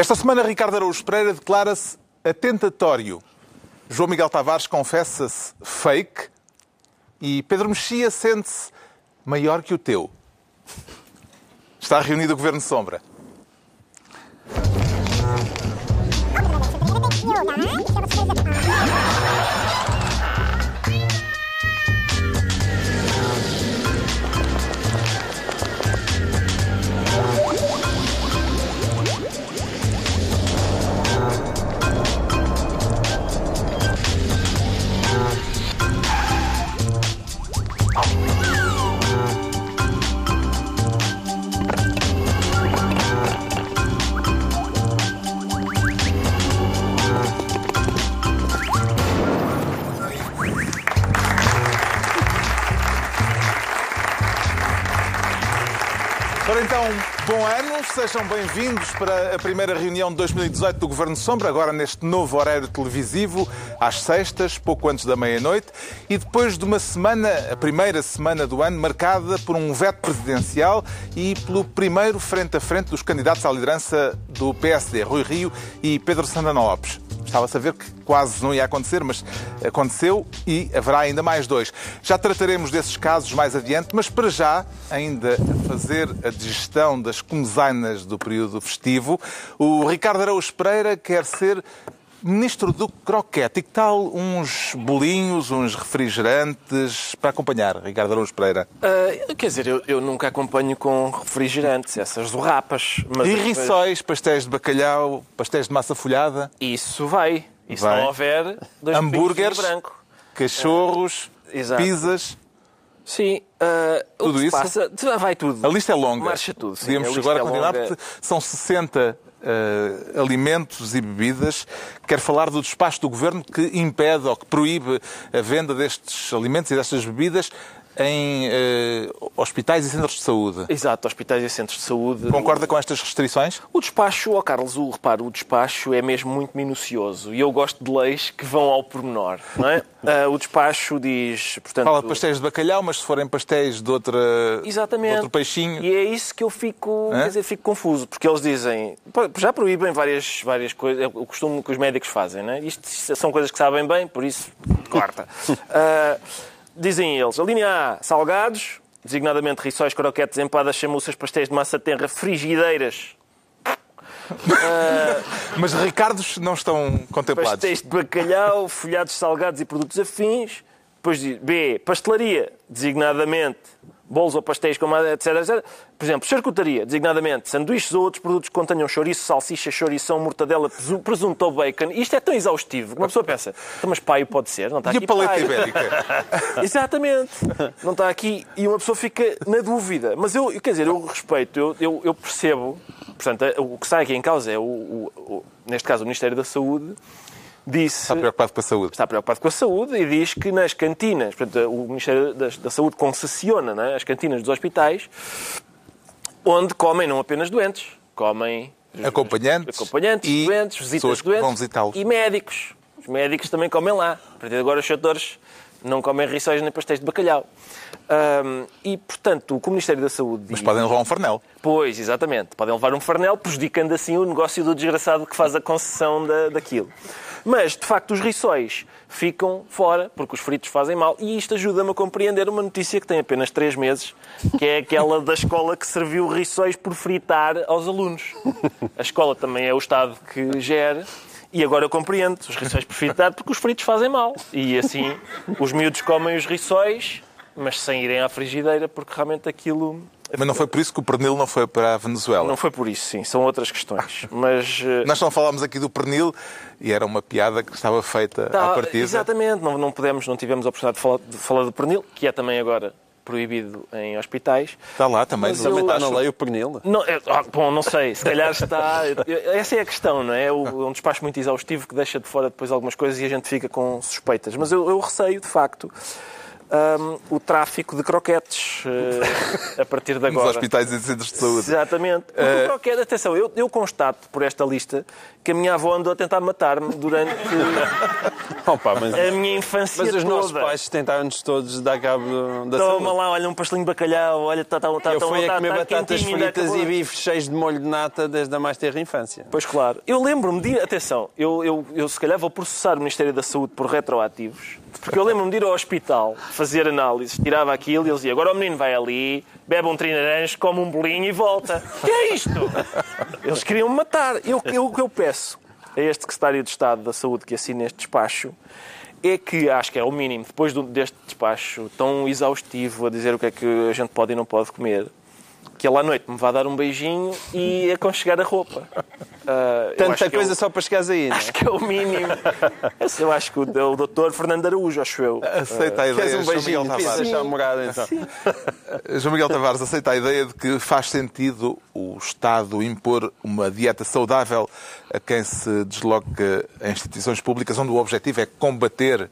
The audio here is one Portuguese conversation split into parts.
Esta semana, Ricardo Araújo Pereira declara-se atentatório. João Miguel Tavares confessa-se fake e Pedro Mexia sente-se maior que o teu. Está reunido o Governo Sombra. Bom ano, sejam bem-vindos para a primeira reunião de 2018 do Governo Sombra, agora neste novo horário televisivo, às sextas, pouco antes da meia-noite, e depois de uma semana, a primeira semana do ano, marcada por um veto presidencial e pelo primeiro frente a frente dos candidatos à liderança do PSD, Rui Rio e Pedro Santana Lopes. Estava a saber que quase não ia acontecer, mas aconteceu e haverá ainda mais dois. Já trataremos desses casos mais adiante, mas para já, ainda a fazer a digestão das comezainas do período festivo, o Ricardo Araújo Pereira quer ser Ministro do Croquete. E que tal uns bolinhos, uns refrigerantes para acompanhar, Ricardo Araújo Pereira? Uh, quer dizer, eu, eu, nunca acompanho com refrigerantes, essas zorrapas. Mas e rissóis, pastéis de bacalhau, pastéis de massa folhada? Isso vai. E se não houver, dois hambúrgueres, branco. cachorros, uh, pizzas. Sim, uh, tudo isso passa, vai tudo. A lista é longa. Marcha tudo. Sim, Podíamos agora é continuar porque são 60 uh, alimentos e bebidas. Quero falar do despacho do governo que impede ou que proíbe a venda destes alimentos e destas bebidas em uh, hospitais e centros de saúde. Exato, hospitais e centros de saúde. Concorda com estas restrições? O despacho, oh Carlos, o, reparo, o despacho é mesmo muito minucioso e eu gosto de leis que vão ao pormenor, não é? uh, o despacho diz, portanto... Fala de pastéis de bacalhau, mas se forem pastéis de, outra, Exatamente. de outro peixinho... E é isso que eu fico, quer dizer, fico confuso, porque eles dizem... Já proíbem várias, várias coisas, é o costume que os médicos fazem, não é? Isto são coisas que sabem bem, por isso, corta. uh, Dizem eles, a linha A, salgados, designadamente rissóis, croquetes, empadas, chamuças, pastéis de massa tenra, frigideiras. uh, Mas Ricardos não estão contemplados. Pastéis de bacalhau, folhados salgados e produtos afins. Depois B, pastelaria, designadamente bolos ou pastéis, como etc, etc. Por exemplo, charcutaria, designadamente sanduíches ou outros produtos que contenham chouriço, salsicha, chourição, mortadela, presunto ou bacon. Isto é tão exaustivo que uma pessoa pensa, então, mas paio pode ser, não está e aqui a paleta paio. ibérica? Exatamente. Não está aqui e uma pessoa fica na dúvida. Mas eu, quer dizer, eu respeito, eu, eu, eu percebo, portanto, o que sai aqui em causa é, o, o, o neste caso, o Ministério da Saúde, disse... Está preocupado com a saúde. Está preocupado com a saúde e diz que nas cantinas, portanto, o Ministério da, Saúde concessiona né, as cantinas dos hospitais, onde comem não apenas doentes, comem acompanhantes, acompanhantes e doentes, visitas doentes e médicos. Os médicos também comem lá. A partir de agora os setores não comem rissóis nem pastéis de bacalhau. Um, e, portanto, o Ministério da Saúde diz... Mas podem levar um farnel. Pois, exatamente. Podem levar um farnel, prejudicando assim o negócio do desgraçado que faz a concessão da, daquilo. Mas, de facto, os rissóis ficam fora, porque os fritos fazem mal. E isto ajuda-me a compreender uma notícia que tem apenas três meses, que é aquela da escola que serviu rissóis por fritar aos alunos. A escola também é o Estado que gera. E agora eu compreendo os rissóis por fritar porque os fritos fazem mal. E assim, os miúdos comem os rissóis, mas sem irem à frigideira, porque realmente aquilo mas não foi por isso que o pernil não foi para a Venezuela? Não foi por isso, sim. São outras questões. Mas... Nós não falámos aqui do pernil e era uma piada que estava feita tá, à partida. Exatamente. Não, não, pudemos, não tivemos a oportunidade de falar, de falar do pernil, que é também agora proibido em hospitais. Está lá também. Mas também está na lei o pernil. Não, é, bom, não sei. Se calhar está... Essa é a questão, não é? É um despacho muito exaustivo que deixa de fora depois algumas coisas e a gente fica com suspeitas. Mas eu, eu receio, de facto um, o tráfico de croquetes uh, a partir de agora. Nos hospitais e centros de saúde. Exatamente. Porque uh... o croquete, atenção, eu, eu constato por esta lista que a minha avó andou a tentar matar-me durante Opa, mas, a minha infância Mas os toda. nossos pais tentaram-nos todos dar cabo da Toma saúde. lá, olha um pastelinho de bacalhau, olha, está tá, tá, Eu tá, fui tá, a comer tá batatas fritas acabou. e bifes cheios de molho de nata desde a mais terra infância. Pois claro. Eu lembro-me de atenção, eu, eu, eu se calhar vou processar o Ministério da Saúde por retroativos, porque eu lembro-me de ir ao hospital fazer análises, tirava aquilo e eles diziam, agora o menino vai ali, bebe um trinaranjo, come um bolinho e volta. Que é isto? Eles queriam me matar. Eu, o que eu peço a este Secretário de Estado da Saúde que assina este despacho é que, acho que é o mínimo, depois deste despacho tão exaustivo a dizer o que é que a gente pode e não pode comer, que ele à noite me vá dar um beijinho e aconchegar a roupa. Ah, eu Tanta é coisa o- só para chegares aí, não é? Acho que é o mínimo. Eu acho que o, o doutor Fernando Araújo, acho eu. Aceita a ideia, Queres um João beijinho? Miguel Pisa Tavares. morada, então. João Miguel Tavares aceita a ideia de que faz sentido o Estado impor uma dieta saudável a quem se desloca a instituições públicas onde o objetivo é combater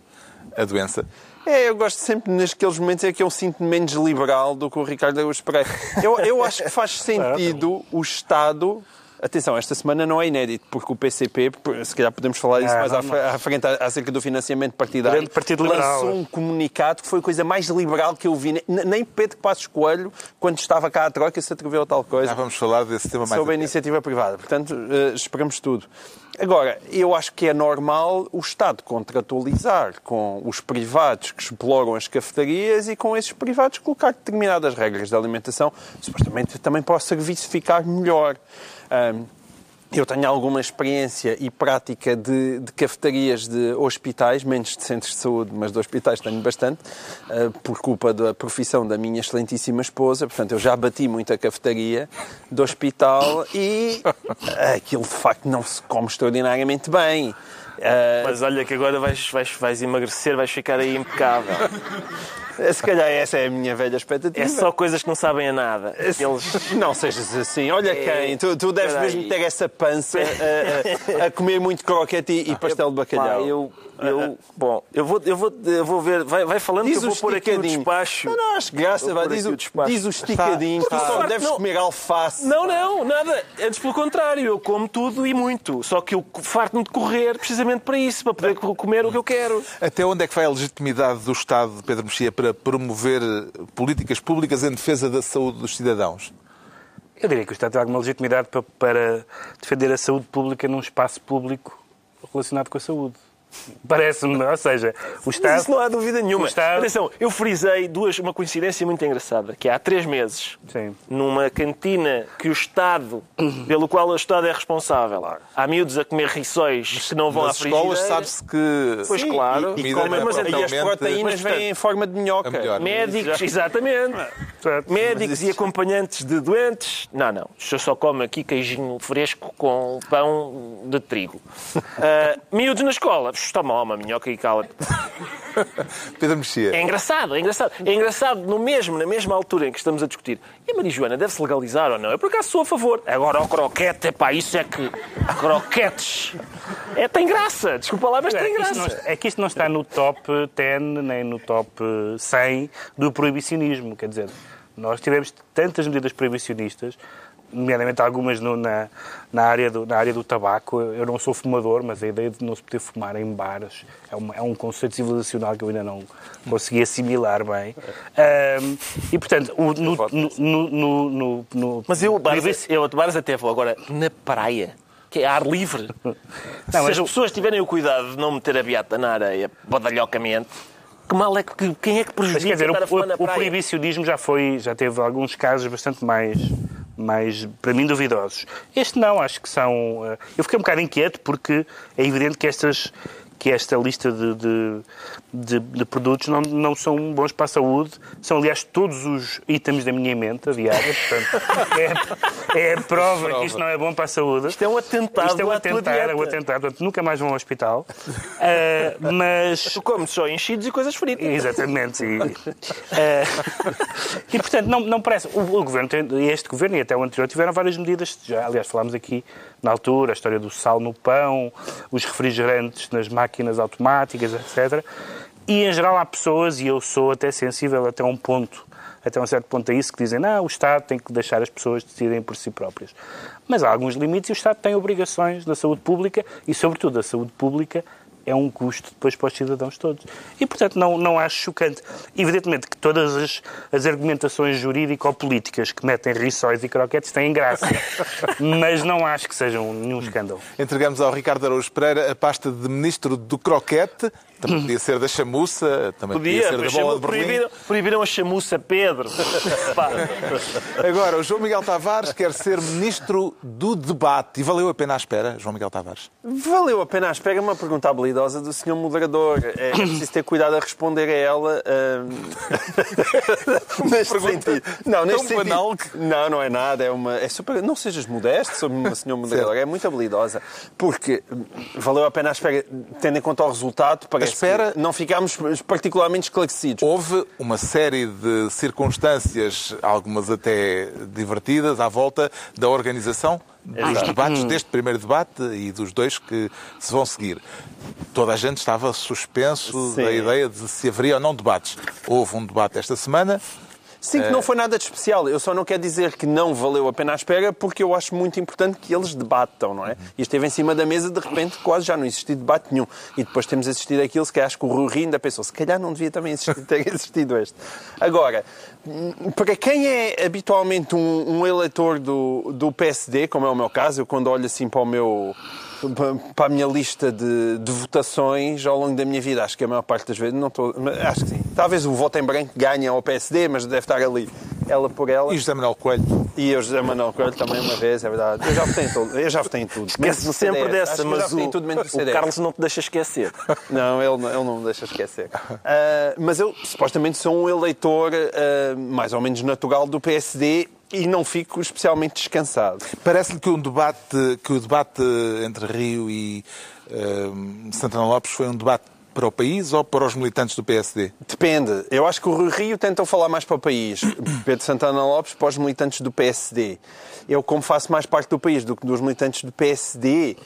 a doença. É, eu gosto sempre naqueles momentos em que eu sinto menos liberal do que o Ricardo Araújo Pereira. Eu, eu acho que faz sentido o Estado... Atenção, esta semana não é inédito, porque o PCP, se calhar podemos falar isso Ah, mais à, não, fre- à frente, acerca do financiamento partidário, Grande Partido Liberal. lançou um comunicado que foi a coisa mais liberal que eu vi. Ne- Nem Pedro Passos Coelho, quando estava cá à troca, se atreveu a tal coisa Já vamos falar desse tema mais sobre a iniciativa privada. Portanto, eh, esperamos tudo. Agora, eu acho que é normal o Estado contratualizar com os privados que exploram as cafetarias e com esses privados colocar determinadas regras de alimentação, supostamente também para o serviço ficar melhor. Eu tenho alguma experiência e prática de, de cafetarias de hospitais, menos de centros de saúde, mas de hospitais tenho bastante, eh, por culpa da profissão da minha excelentíssima esposa. Portanto, eu já bati muita cafetaria do hospital e aquilo de facto não se come extraordinariamente bem. Eh, Mas olha que agora vais, vais, vais emagrecer, vais ficar aí impecável. Se calhar essa é a minha velha expectativa. É só coisas que não sabem a nada. Eles... Não sejas assim. Olha quem. Tu, tu deves Espera mesmo ter essa pança a, a- a comer muito croquete e, e pastel de bacalhau. Pá, eu, eu, bom, eu vou, eu vou, eu vou ver, vai, vai falando Diz que eu vou pôr aqui o despacho. Não, não, acho graça. Pôr diz, o, diz o esticadinho. Tu Está. só Não. deves comer alface. Não, não, nada. Antes pelo contrário, eu como tudo e muito. Só que eu farto-me de correr precisamente para isso, para poder comer o que eu quero. Até onde é que vai a legitimidade do Estado de Pedro Mexia para promover eh, políticas públicas em defesa da saúde dos cidadãos? Eu diria que o Estado tem alguma legitimidade para, para defender a saúde pública num espaço público relacionado com a saúde. Parece-me, ou seja, o Estado... Mas isso não há dúvida nenhuma. Estado- Atenção, eu frisei duas, uma coincidência muito engraçada, que é há três meses, Sim. numa cantina que o Estado, pelo qual o Estado é responsável, há miúdos a comer rissóis que não vão Nas à frigideira. escolas sabe-se que Pois Sim, claro. e, E comem, é mas então- E as proteínas vêm em forma de minhoca. a melhor. Médicos, exatamente. Médicos e acompanhantes de doentes. Não, não. Eu só como aqui queijinho fresco com pão de trigo. Uh, miúdos na escola. Toma lá uma minhoca e cala-te. Pedro Mexia. É engraçado, é engraçado. É engraçado no mesmo, na mesma altura em que estamos a discutir. E a marijuana deve-se legalizar ou não? Eu por acaso sou a favor. Agora o croquete, pá, isso é que... Croquetes. É, tem graça. Desculpa lá, mas É tem graça. é que isto não está no top 10 nem no top 100 do proibicionismo. Quer dizer, nós tivemos tantas medidas proibicionistas, nomeadamente algumas no- na, na, área do, na área do tabaco. Eu não sou fumador, mas a ideia de não se poder fumar em bares é, uma- é um conceito civilizacional que eu ainda não consegui assimilar bem. Ahm, e, portanto, o- no, no, no, no, no- no- Mas eu, bares, eu bares até vou. Agora, na praia, que é ar livre. Não, Se mas as o- pessoas tiverem o cuidado de não meter a beata na areia, badalhocamente, que mal é que... Quem é que Mas prejudica quer dizer, o, o, o proibicionismo já foi, já teve alguns casos bastante mais, mais, para mim, duvidosos. Este não, acho que são. eh, Eu fiquei um bocado inquieto porque é evidente que estas que esta lista de, de, de- de produtos não, não são bons para a saúde. São, aliás, todos os itens da minha mente diária. Portanto, é, é a prova que isto não é bom para a saúde. Isto é um atentado Isto é um atentado, é um atentado. Portanto, nunca mais vão ao hospital. Ah, mas Tu comes só enchidos e coisas fritas. Exatamente. E, eh, e, portanto, não, não parece. O, o governo, tem- este governo e até o anterior, tiveram várias medidas. Já, aliás, falámos aqui na altura, a história do sal no pão, os refrigerantes nas máquinas automáticas, etc. E, em geral, há pessoas, e eu sou até sensível até um ponto, até um certo ponto a isso, que dizem, não, o Estado tem que deixar as pessoas decidirem por si próprias. Mas há alguns limites e o Estado tem obrigações da saúde pública e, sobretudo, a saúde pública é um custo depois para os cidadãos todos. E, portanto, não, não acho chocante. Evidentemente que todas as, as argumentações jurídico-políticas que metem rissóis e croquetes têm graça, mas não acho que sejam nenhum escândalo. Entregamos ao Ricardo Araújo Pereira a pasta de Ministro do Croquete. Também podia ser da chamuça, também podia, Podia, ser da bola de Berlim. proibiram, proibiram a chamuça Pedro. Agora, o João Miguel Tavares quer ser Ministro do Debate. E valeu a pena a espera, João Miguel Tavares? Valeu a pena a espera uma pergunta habilidosa do senhor moderador. É preciso ter cuidado a responder a ela. ahm, neste sentido. Não, neste sentido. banal Não, não é nada. É uma, é super... Não sejas modesto sobre o senhor moderador. É muito habilidosa. Porque hum, valeu a pena a espera, tendo em conta o resultado, parece espera- que não ficámos particularmente esclarecidos. Houve uma série de circunstâncias, algumas até divertidas, à volta da organização dos debates, deste primeiro debate e dos dois que se vão seguir. Toda a gente estava suspenso Sim. da ideia de se haveria ou não debates. Houve um debate esta semana. Sim, que não foi nada de especial. Eu só não quero dizer que não valeu a pena a espera, porque eu acho muito importante que eles debatam, não é? E esteve em cima da mesa, de repente, quase já não existia debate nenhum. E depois temos assistido aquilo, se calhar acho que o Rui ainda pensou, se calhar não devia também existir, ter existido este. Agora, hum, para quem é habitualmente um, um eleitor do, do PSD, como é o meu caso, eu quando olho assim para o meu para a minha lista de, de votações ao longo da minha vida. Acho que a maior parte das vezes não estou. Acho que sim. Talvez o voto em branco ganhe ao PSD, mas deve estar ali ela por ela. E José Manuel Coelho. E eu, José Manuel Coelho, também uma vez, é verdade. Eu já votei em, todo, eu já votei em tudo. Menos Esquece no sempre CDS. dessa, Acho que eu já mas votei o, em tudo menos no o. Carlos não te deixa esquecer. Não, ele, não- ele não me deixa esquecer. Ah, mas eu, supostamente, sou um eleitor ah, mais ou menos natural do PSD e não fico especialmente descansado. Parece-lhe que, um debate, que o debate entre Rio e ehm, Santana Lopes foi um debate para o país ou para os militantes do PSD? Depende. Eu acho que o Rui Rio tentou falar mais para o país. Pedro Santana Lopes para os militantes do PSD. Eu, como faço mais parte do país do que dos militantes do PSD,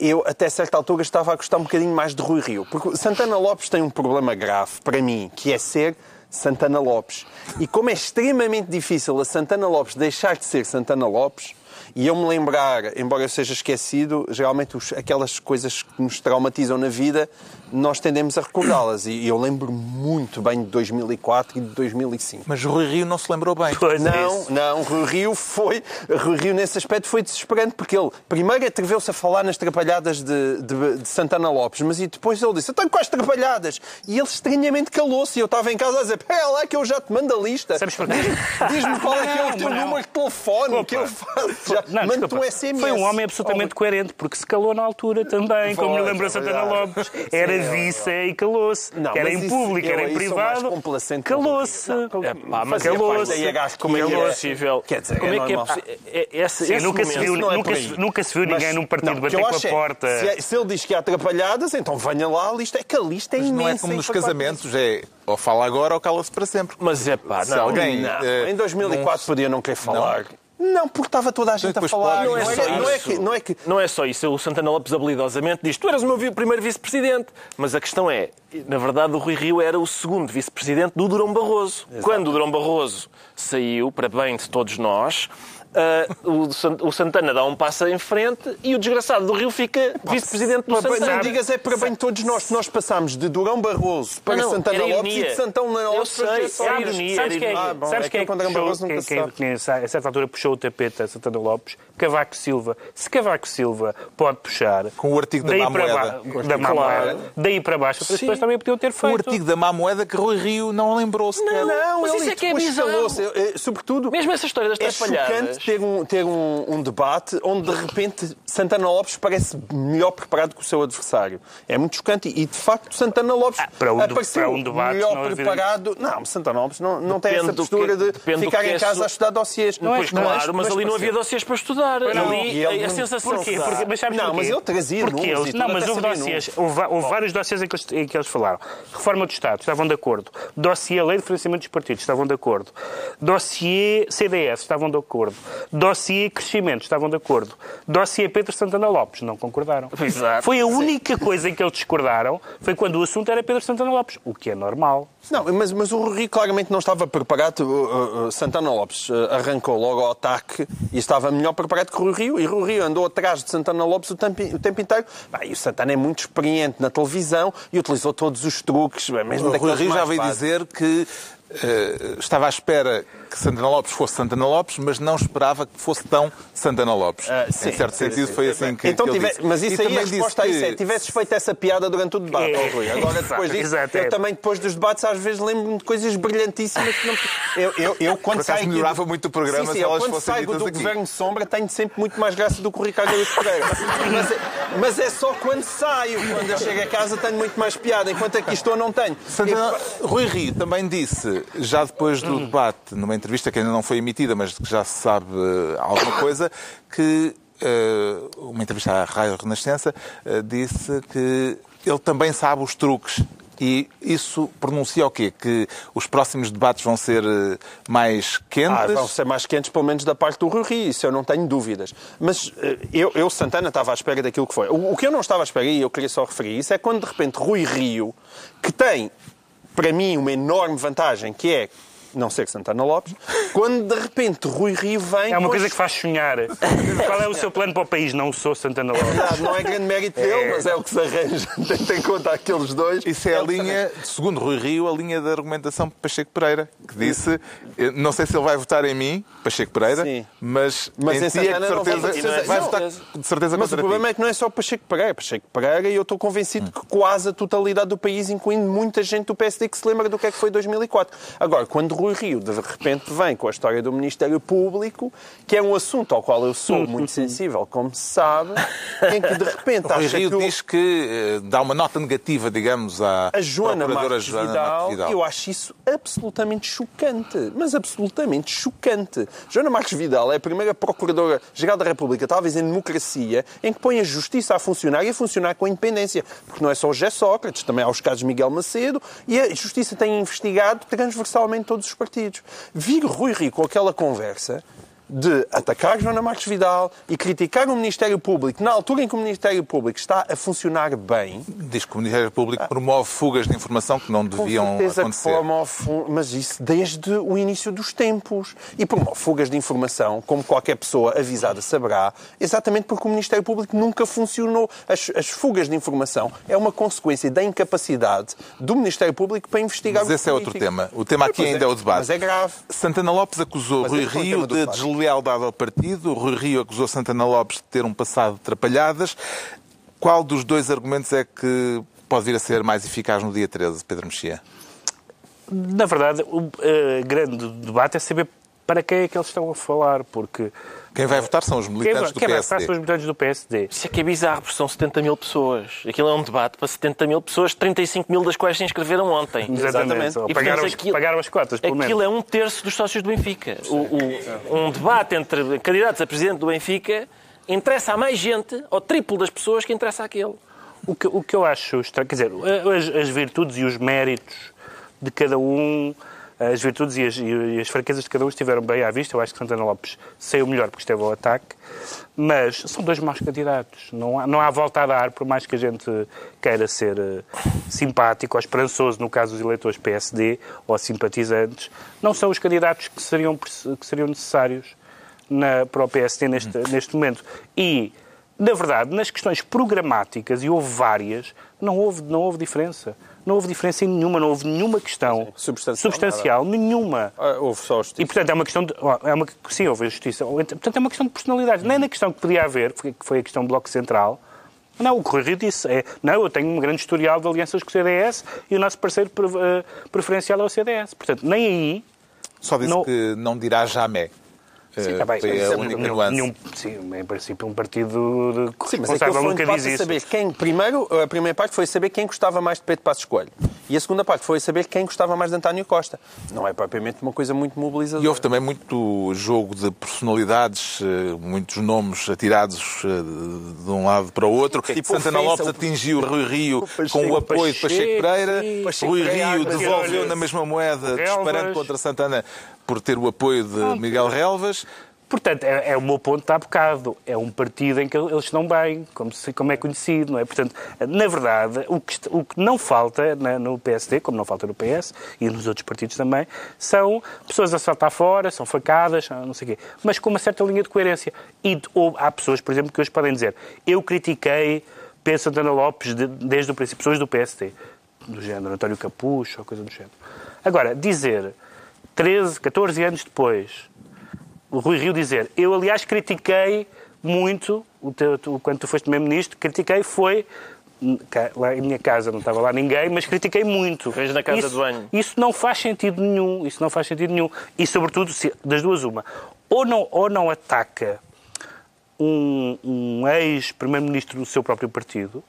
eu, até certa altura, estava a gostar um bocadinho mais de Rui Rio. Porque Santana Lopes tem um problema grave, para mim, que é ser Santana Lopes. E como é extremamente difícil a Santana Lopes deixar de ser Santana Lopes, e eu me lembrar, embora eu seja esquecido, geralmente os- aquelas coisas que nos traumatizam na vida, nós tendemos a recordá-las. E eu lembro muito bem de 2004 e de 2005. Mas Rui Rio não se lembrou bem. Pois é Não, isso. não, Rui Rio foi. Rui Rio, nesse aspecto, foi desesperante, porque ele primeiro atreveu-se a falar nas trapalhadas de, de- de Santana Lopes, mas e depois ele disse: Então, quais trapalhadas? E ele estranhamente calou-se. E eu estava em casa a dizer: Pera lá, que eu já te mando a lista. Sabes porquê? Diz-me qual é que é o teu não. número de telefone, que eu faço. Já, Não, um SMS. Foi um homem absolutamente coerente, porque se calou na altura também, como me lembra Santana. Lopes. Era Sim, é vice e calou-se. Não, Era mas em isso- público, eu era em privado. complacente que Calou-se. Não, É, pá, mas Fazia calou-se. parte da hierarquia. Como é que é possível? Quer dizer, como é, que é normal. possi- é- esse, Sim, esse nunca, se momento- viu, não é nunca, por se, aí. nunca se viu ninguém Mas- num partido não, o que bater eu com a acho é, porta. Se, é- se ele diz que há atrapalhadas, então venha lá a lista. É que a lista é Mas imensa. não é como nos quatro casamentos, é ou fala agora ou cala-se para sempre. Mas é pá, Se não. alguém- Não, eh, em 2004 não- podia não querer falar. Não, porque estava toda a gente a falar. Não é, Não é só não é isso. que, não é que Não é só isso. O Santana Lopes habilidosamente diz tu eras o meu primeiro vice-presidente. Mas a questão é, na verdade, o Rui Rio era o segundo vice-presidente do Durão Barroso. Quando o Durão Barroso saiu, para bem de todos nós, ah, o, San- o Santana dá um passo em frente e o desgraçado do Rio fica vice-presidente do Santana. Não digas é para bem de todos nós. Nós passámos de Durão Barroso para Não, não, Santana Lopes e de Santana Lopes para ironia, Sabes quem é, Ah, bom, sabes é quem é que que quando era puxou, Barroso quem, quem, quem, a certa altura puxou o tapete a Santana Lopes? Cavaco Silva. Se Cavaco Silva pode puxar... Com o artigo da má moeda. ba- Da má Claro. moeda. Daí para baixo, outras pessoas também podiam ter O feito. artigo da má moeda que Rui Rio não lembrou sequer. Não, Mas ele isso é que é bizarro. calou-se. Eh, Sobretudo, Mesmo essa história das é trapalhadas. Ter, um, ter um, um debate onde, de repente, Santana Lopes parece melhor preparado que o seu adversário. É muito chocante. E, de facto, Santana Lopes Ah, para um apareceu para um debate melhor não havia- preparado. Não, Santana Lopes não, não tem essa postura que- de ficar que em é casa su- a estudar dossiês. Não é- Pois não é- claro, mas ali não havia dossiês para estudar. Não, ali ele a, sensação Porquê? Porque, mas sabes Não, porquê? mas ele trazia Porque números eles, Não, mas houve dossiês. Houve, houve vários dossiês em que, eles, em que eles falaram. Reforma do Estado, estavam de acordo. Dossiê Lei de Financiamento dos Partidos, estavam de acordo. Dossiê CDS, estavam de acordo. Dossiê crescimento, estavam de acordo. Dossiê Pedro Santana Lopes, não concordaram. Exato. Foi a única coisa em que eles discordaram, foi quando o assunto era Pedro Santana Lopes, o que é normal. Não, mas, mas o Rui claramente não estava preparado. Uh, uh, Santana Lopes uh, arrancou logo ao ataque e estava melhor preparado que o Rui Rio. E o Rui Rio andou atrás de Santana Lopes o tempo, o tempo inteiro. Bah, e o Santana é muito experiente na televisão e utilizou todos os truques, mesmo O Rio já veio dizer que eh, estava à espera que Santana Lopes fosse Santana Lopes, mas não esperava que fosse tão Santana Lopes. Ah, sim, em certo sim, sentido, sim. foi assim que, então, que ele tive- disse. Mas E isso aí, a também disse resposta a isso é: que- tivesses feito essa piada durante o debate, É. Rui. Agora, depois disso, Exato, eu é. também, depois dos debates, às vezes lembro-me de coisas brilhantíssimas que não. Eu, eu, eu quando Por acaso saio melhorava do- muito o programa sim, sim, se eu elas quando fossem saio do aqui. Governo Sombra, tenho sempre muito mais graça do que o Ricardo Luís Pereira. Mas, é- mas é só quando saio. Quando eu chego a casa, tenho muito mais piada. Enquanto aqui estou, não tenho. Santana... Rui Rio também disse, já depois do debate, numa entrevista que ainda não foi emitida, mas que já se sabe eh, alguma coisa, que eh, uma entrevista à Rádio Renascença eh, disse que ele também sabe os truques. E isso pronuncia o quê? Que os próximos debates vão ser mais quentes? Ah, vão ser mais quentes, pelo menos da parte do Rui Rio, isso eu não tenho dúvidas. Mas eu, eu, Santana, estava à espera daquilo que foi. O, o que eu não estava à espera, e eu queria só referir isso, é quando de repente Rui Rio, que tem, para mim, uma enorme vantagem, que é não ser Santana Lopes, quando de repente Rui Rio vem. É uma coisa que faz sonhar. Qual é o seu plano para o país? Não sou Santana Lopes. Verdade, Não é grande mérito dele, mas é o que se arranja, tendo em conta aqueles dois. Isso é a linha, segundo Rui Rio, a linha da argumentação de Pacheco Pereira, que disse, não sei se ele vai votar em mim, Pacheco Pereira, Sim. mas, Mas em em ti é que certeza vai vai votar de certeza Mas o problema ti. é que não é só Pacheco Pereira. Pacheco Pereira e eu estou convencido que quase a totalidade do país, incluindo muita gente do PSD que se lembra do que é que foi 2004. Agora, quando Rui Rio de repente vem com a história do Ministério Público, que é um assunto ao qual eu sou muito sensível, como se sabe, em que de repente Rui Rio que o- diz que eh, dá uma nota negativa, digamos, à a Joana procuradora Marques Joana Vidal, Marques Vidal. eu acho isso absolutamente chocante. Mas absolutamente chocante. Joana Marques Vidal é a primeira Procuradora-Geral da República, talvez em democracia, em que põe a justiça a funcionar e a funcionar com independência. Porque não é só o José Sócrates, também há os casos Miguel Macedo, e a justiça tem investigado transversalmente todos os partidos. Vir Rui Rio com aquela conversa de atacar Joana Marques Vidal e criticar o Ministério Público na altura em que o Ministério Público está a funcionar bem, Diz que o Ministério Público promove fugas de informação que não com deviam certeza acontecer. que promove, mas isso desde o início dos tempos. E promove fugas de informação, como qualquer pessoa avisada saberá, exatamente porque o Ministério Público nunca funcionou. As, as fugas de informação é uma consequência da incapacidade do Ministério Público para investigar Mas esse é outro tema. O tema aqui Pois ainda é o debate. Mas é grave. Santana Lopes acusou Mas Rui o Rio de debate. Deslealdade ao partido. Rui Rio acusou Santana Lopes de ter um passado de trapalhadas. Qual dos dois argumentos é que pode vir a ser mais eficaz no dia 13, Pedro Mexia? Na verdade, o eh, grande debate é saber para quem é que eles estão a falar, porque Quem vai votar são os quem, militantes do quem vai votar PSD. são os militantes do PSD. Isso é que é bizarro, porque são 70 mil pessoas. Aquilo é um debate para 70 mil pessoas, 35 mil das quais se inscreveram ontem. Exatamente. Ou E, Pagaram, portanto, as- aquilo- pagaram as cotas, pelo Aquilo menos. é um terço dos sócios do Benfica. O- o- um debate entre candidatos a presidente do Benfica interessa a mais gente, ao triplo das pessoas, que interessa àquele. O que, o que eu acho estranho, quer dizer, as, as virtudes e os méritos de cada um, as virtudes e as, e as fraquezas de cada um estiveram bem à vista. Eu acho que Santana Lopes saiu melhor porque esteve ao ataque, mas são dois maus candidatos. Não há, não há volta a dar, por mais que a gente queira ser eh, simpático ou esperançoso, no caso dos eleitores PSD ou simpatizantes, não são os candidatos que seriam, que seriam necessários na, para o PSD neste, neste momento. E, na verdade, nas questões programáticas, e houve várias, não houve, não houve diferença. Não houve diferença em nenhuma, não houve nenhuma questão Substancial, substancial nenhuma. Ah, Houve só os E, portanto, é uma questão de. É uma, sim, houve a justiça. Portanto, é uma questão de personalidade. Nem na questão que podia haver, que foi- a questão do Bloco Central. Não, o que o Rui Rio disse é: não, eu tenho um grande historial de alianças com o CDS e o nosso parceiro eh, preferencial é o CDS. Portanto, nem aí. Só disse Não- que não dirá jamais. Sim, Eh, tá bem, Foi a única nenhum- nuance. nenhum- sim, em princípio, um partido de Sim, mas aquilo responsável foi um nunca diz a isso. saber quem... Primeiro, a primeira parte foi saber quem gostava mais de Pedro Passos Coelho. E a segunda parte foi saber quem gostava mais de António Costa. Não é propriamente uma coisa muito mobilizadora. E houve também muito jogo de personalidades, eh, muitos nomes atirados eh, de um lado para o outro. Tipo Santana ofensa, Lopes atingiu Rui Rio Pacheco, com o apoio de Pacheco, Pacheco Pereira. sim. Pacheco Rui Pereira, Rio devolveu na mesma moeda, disparando contra Santana por ter o apoio de Miguel Relvas. Portanto, é, é o meu ponto de há bocado. É um partido em que eles estão bem, como, se, como é conhecido, não é? Portanto, na verdade, o que, o que não falta na- no PSD, como não falta no PS e nos outros partidos também, são pessoas a saltar fora, são facadas, não sei o quê, mas com uma certa linha de coerência. E ou há pessoas, por exemplo, que hoje podem dizer eu critiquei Pedro Santana Lopes de- desde o princípio, pessoas do PSD, do género António Capucho ou coisa do género. Agora, dizer 13, 14 anos depois o Rui Rio dizer, eu aliás critiquei muito, o teu, tu, quando tu foste primeiro-ministro, critiquei foi, cá- lá em minha casa não estava lá ninguém, mas critiquei muito. Fez na casa isso, de banho. Isso não faz sentido nenhum, isso não faz sentido nenhum. E sobretudo, se- das duas uma, ou não, ou não ataca um, um ex-primeiro-ministro do seu próprio partido,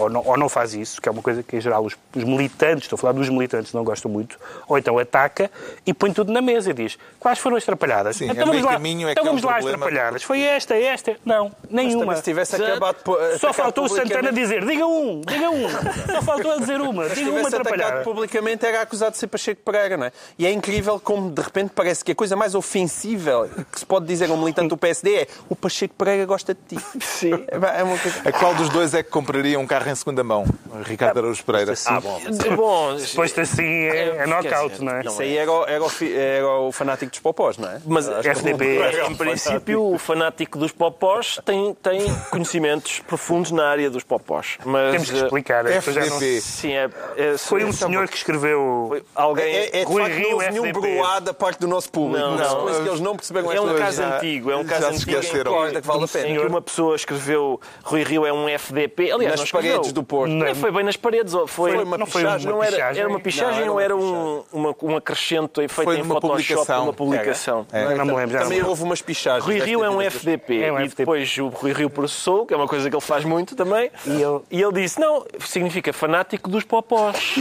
ou não, ou não faz isso, que é uma coisa que em geral os, os militantes, estou a falar dos militantes, não gostam muito, ou então ataca e põe tudo na mesa e diz quais foram as trapalhadas. Sim, então a vamos meio lá, caminho é então que é um vamos lá as problema. trapalhadas. Foi esta, esta. Não, nenhuma. se tivesse Só- acabado por- Só faltou o Santana dizer, diga um, diga um. Só faltou a dizer uma, diga uma atacado atrapalhada. publicamente era acusado de ser Pacheco Pereira, não é? E é incrível como de repente parece que a coisa mais ofensiva que se pode dizer a um militante do PSD é o Pacheco Pereira gosta de ti. Sim. É uma coisa... A qual dos dois é que compraria um carro em segunda mão? Ricardo Araújo Pereira. Ah, bom. Bom, Posto assim é, é knockout, não é? Isso aí era o, era, o, era o fanático dos popós, não é? Mas Acho FDP. em princípio, o fanático dos popós tem, tem conhecimentos profundos na área dos popós. Mas, Temos que eh, explicar. pessoas já não- FDP. Sim, é, é- Foi um senhor que escreveu... foi alguém. É, é Rui Rio, não houve nenhum FDP. broá da parte do nosso público. Não, não. que eles não perceberam É um coisa. caso já- antigo, é um já caso se antigo em esqueceram. que, vale a pena. em que uma pessoa escreveu Rui Rio é um FDP. Aliás, não escreveu. Paredes do Porto. Nem foi bem nas paredes. ou Foi, Foi uma não foi pichagem. uma não era, pichagem? era uma pichagem Não, ou era um, uma, um acrescento feito Foi em uma Photoshop publicação. uma publicação. É. Não me lembro, já não me Também houve umas pichagens. Rui Rio é um FDP É um e FDP. depois o Rui Rio processou, que é uma coisa que ele faz muito também, E ele- e ele disse, não, significa fanático dos popós.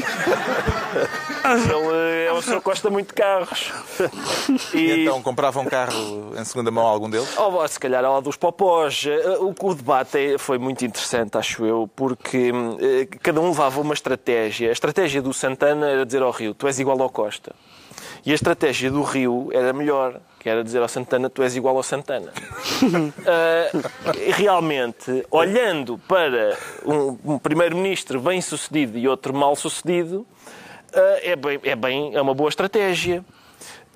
ele é uma pessoa que gosta muito de carros. E então comprava um carro em segunda mão a algum deles? Oh, se calhar ao dos popós. Eh, O, o debate é- foi muito interessante, acho eu, porque eh, cada um levava uma estratégia. A estratégia do Santana era dizer ao Rio, tu és igual ao Costa. E a estratégia do Rio era melhor, que era dizer ao Santana, tu és igual ao Santana. Ah, realmente, olhando para um, um primeiro-ministro bem-sucedido e outro mal-sucedido, ah, é, bem, é, bem, é uma boa estratégia.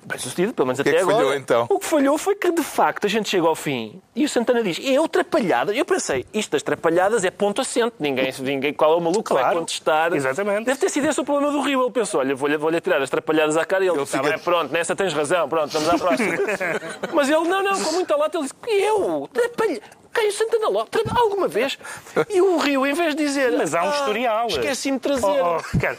Bem sucedido, pelo menos que até é que agora. falhou, então? O que falhou foi que, de facto, a gente chega ao fim e o Santana diz: é o trapalhada. Eu pensei, isto das trapalhadas é ponto assente. Ninguém, ninguém qual é o maluco que vai Claro. contestar. Exatamente. Deve ter sido esse o problema do Rio. Ele pensou: olha, vou-lhe vou tirar as trapalhadas à cara e ele, Ele disse: fica- bem, pronto, nessa tens razão, pronto, vamos à próxima. Mas ele, não, não, com muita lata, ele disse: eu? Trapalha. Quem? O Santana Lopes? Alguma vez? E o Rio, em vez de dizer. Mas há um "Ah, historial. Esqueci-me de trazer. Oh, oh, Ricardo,